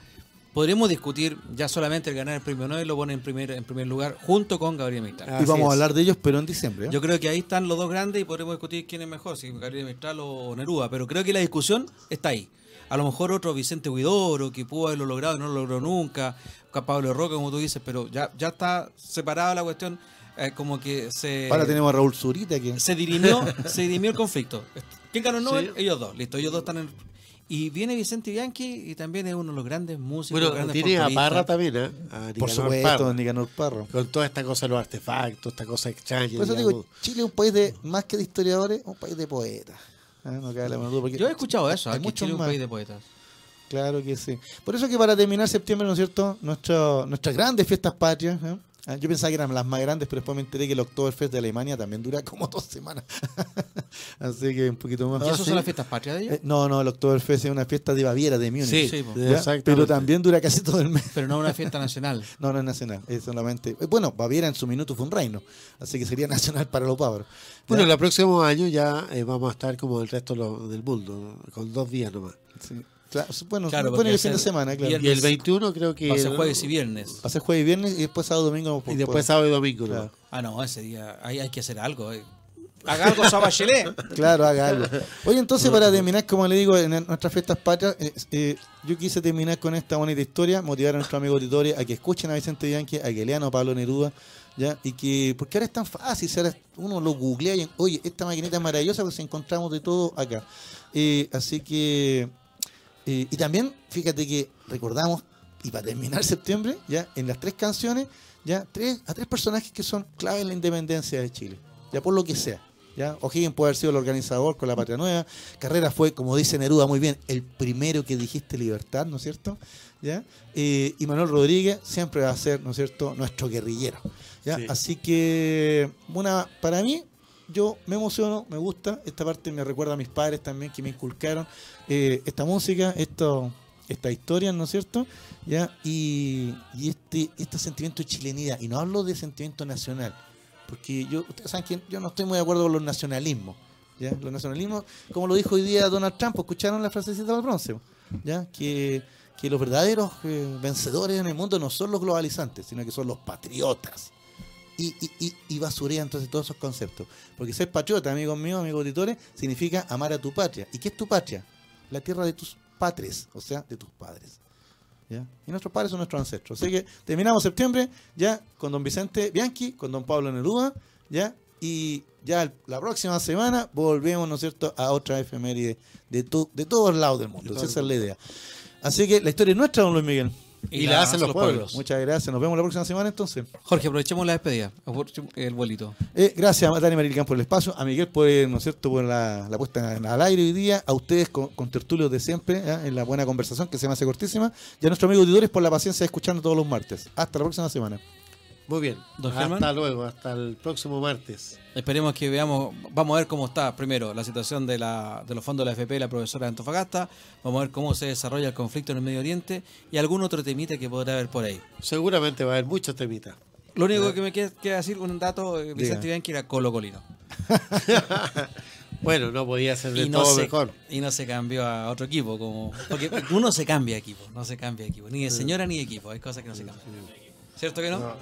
podremos discutir ya solamente el ganar el premio Nobel, lo pone en primer, en primer lugar, junto con Gabriel Mistral. Y vamos a hablar de ellos, pero en diciembre. ¿eh? Yo creo que ahí están los dos grandes y podremos discutir quién es mejor, si Gabriel Mistral o Neruda, pero creo que la discusión está ahí. A lo mejor otro Vicente Huidoro, que pudo haberlo logrado y no lo logró nunca, Pablo Roca, como tú dices, pero ya, ya está separada la cuestión, eh, como que se... Ahora tenemos a Raúl Zurita que. se dirimió, se dirimió el conflicto. ¿Quién ganó el Nobel? Sí. Ellos dos. Listo, ellos dos están en. Y viene Vicente Bianchi y también es uno de los grandes músicos. Bueno, grandes tiene a. Parra también, ¿eh? A Por supuesto, Parra. Nicanor Parro. Con toda esta cosa de los artefactos, esta cosa extraña. Por eso digo, Chile es un país de, más que de historiadores, un país de poetas. Ah, no cabe la menor duda, porque Yo he escuchado eso, hay muchos un más. país de poetas. Claro que sí. Por eso que para terminar septiembre, ¿no es cierto? Nuestro, nuestras grandes fiestas patrias. ¿eh? Ah, Yo pensaba que eran las más grandes, pero después me enteré que el Oktoberfest de Alemania también dura como dos semanas. Así que un poquito más. ¿Y eso sí. son las fiestas patrias de ellos? Eh, no, no, el Oktoberfest es una fiesta de Baviera, de Múnich. Sí, sí. Pero también dura casi todo el mes. pero no una fiesta nacional. No, no es nacional, es solamente. eh, Bueno, Baviera en su minuto fue un reino, así que sería nacional para los bávaros. Bueno, el próximo año ya eh, vamos a estar como el resto lo- del mundo, con dos días nomás. Sí. Claro, bueno, Claro, porque el fin de semana, claro. viernes- Y el 21 creo que... Ser jueves y viernes. Ser jueves y viernes y después sábado domingo. por- Y después por- sábado y domingo. Claro. Ah, no, ese día ahí hay que hacer algo. eh. Haga algo, Sabachelet. Claro, haga algo. Oye, entonces para terminar, como le digo, en nuestras fiestas patrias, eh, eh, yo quise terminar con esta bonita historia, motivar a nuestros amigos auditores a que escuchen a Vicente Bianchi, a que lean a Pablo Neruda, ¿ya? Y que, porque ahora es tan fácil, ahora uno lo googlea y, oye, esta maquinita es maravillosa, pues encontramos de todo acá. Eh, así que, eh, y también, fíjate que recordamos, y para terminar septiembre, ya, en las tres canciones, ya, tres, a tres personajes que son clave en la independencia de Chile, ya por lo que sea. ¿ya? O'Higgins puede haber sido el organizador con la Patria Nueva. Carrera fue, como dice Neruda muy bien, el primero que dijiste libertad, ¿no es cierto? ¿Ya? Eh, y Manuel Rodríguez siempre va a ser, ¿no es cierto?, nuestro guerrillero. ¿ya? Sí. Así que, una, para mí, yo me emociono, me gusta. Esta parte me recuerda a mis padres también que me inculcaron eh, esta música, esto, esta historia, ¿no es cierto? ¿Ya? Y, y este, este sentimiento chilenidad. Y no hablo de sentimiento nacional, porque yo, ustedes saben que yo no estoy muy de acuerdo con los nacionalismos. ¿ya? Los nacionalismos, como lo dijo hoy día Donald Trump, ¿escucharon la frasecita del bronce? ¿ya? Que, que los verdaderos eh, vencedores en el mundo no son los globalizantes, sino que son los patriotas. Y, y, y, y basurea entonces todos esos conceptos. Porque ser patriota, amigos míos, amigos auditores, significa amar a tu patria. ¿Y qué es tu patria? La tierra de tus patres, o sea, de tus padres. ¿ya? Y nuestros padres son nuestros ancestros. Así que terminamos septiembre ya con don Vicente Bianchi, con don Pablo Neruda, ¿ya? Y ya la próxima semana volvemos, ¿no es cierto?, a otra efeméride de, to- de todos lados del mundo. Esa es la idea. Así que la historia es nuestra, don Luis Miguel. Y la hacen los pueblos. Muchas gracias. Nos vemos la próxima semana entonces. Jorge, aprovechemos la despedida. El vuelito. Eh, gracias a Dani Marilcán por el espacio, a Miguel por, eh, ¿no es cierto? por la, la puesta al aire hoy día, a ustedes con, con tertulios de siempre, ¿eh? en la buena conversación que se me hace cortísima, y a nuestros amigos auditores por la paciencia de escucharnos todos los martes. Hasta la próxima semana. Muy bien. Don hasta Germán. luego, hasta el próximo martes. Esperemos que veamos, vamos a ver cómo está primero la situación de, la, de los fondos de la FP y la profesora de Antofagasta, vamos a ver cómo se desarrolla el conflicto en el Medio Oriente y algún otro temita que podrá haber por ahí. Seguramente va a haber muchos temitas. Lo único que me queda, queda decir un dato, eh, Vicente. Bianchi era Colo Colino. Bueno, no podía ser de Y no, todo se, mejor. y no se cambió a otro equipo, como porque uno se cambia de equipo, no se cambia de equipo, ni de señora ni de equipo, hay cosas que no se cambian. ¿Cierto que no?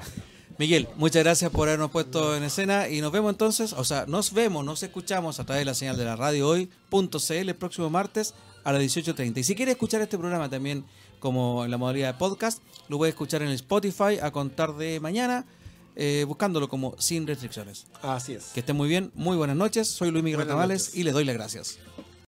Miguel, muchas gracias por habernos puesto en escena y nos vemos entonces, o sea, nos vemos, nos escuchamos a través de la señal de la radio hoy.cl el próximo martes a las 18.30. Y si quieres escuchar este programa también como en la modalidad de podcast, lo puedes escuchar en el Spotify a contar de mañana, eh, buscándolo como sin restricciones. Así es. Que estén muy bien, muy buenas noches, soy Luis Miguel Ramales y les doy las gracias.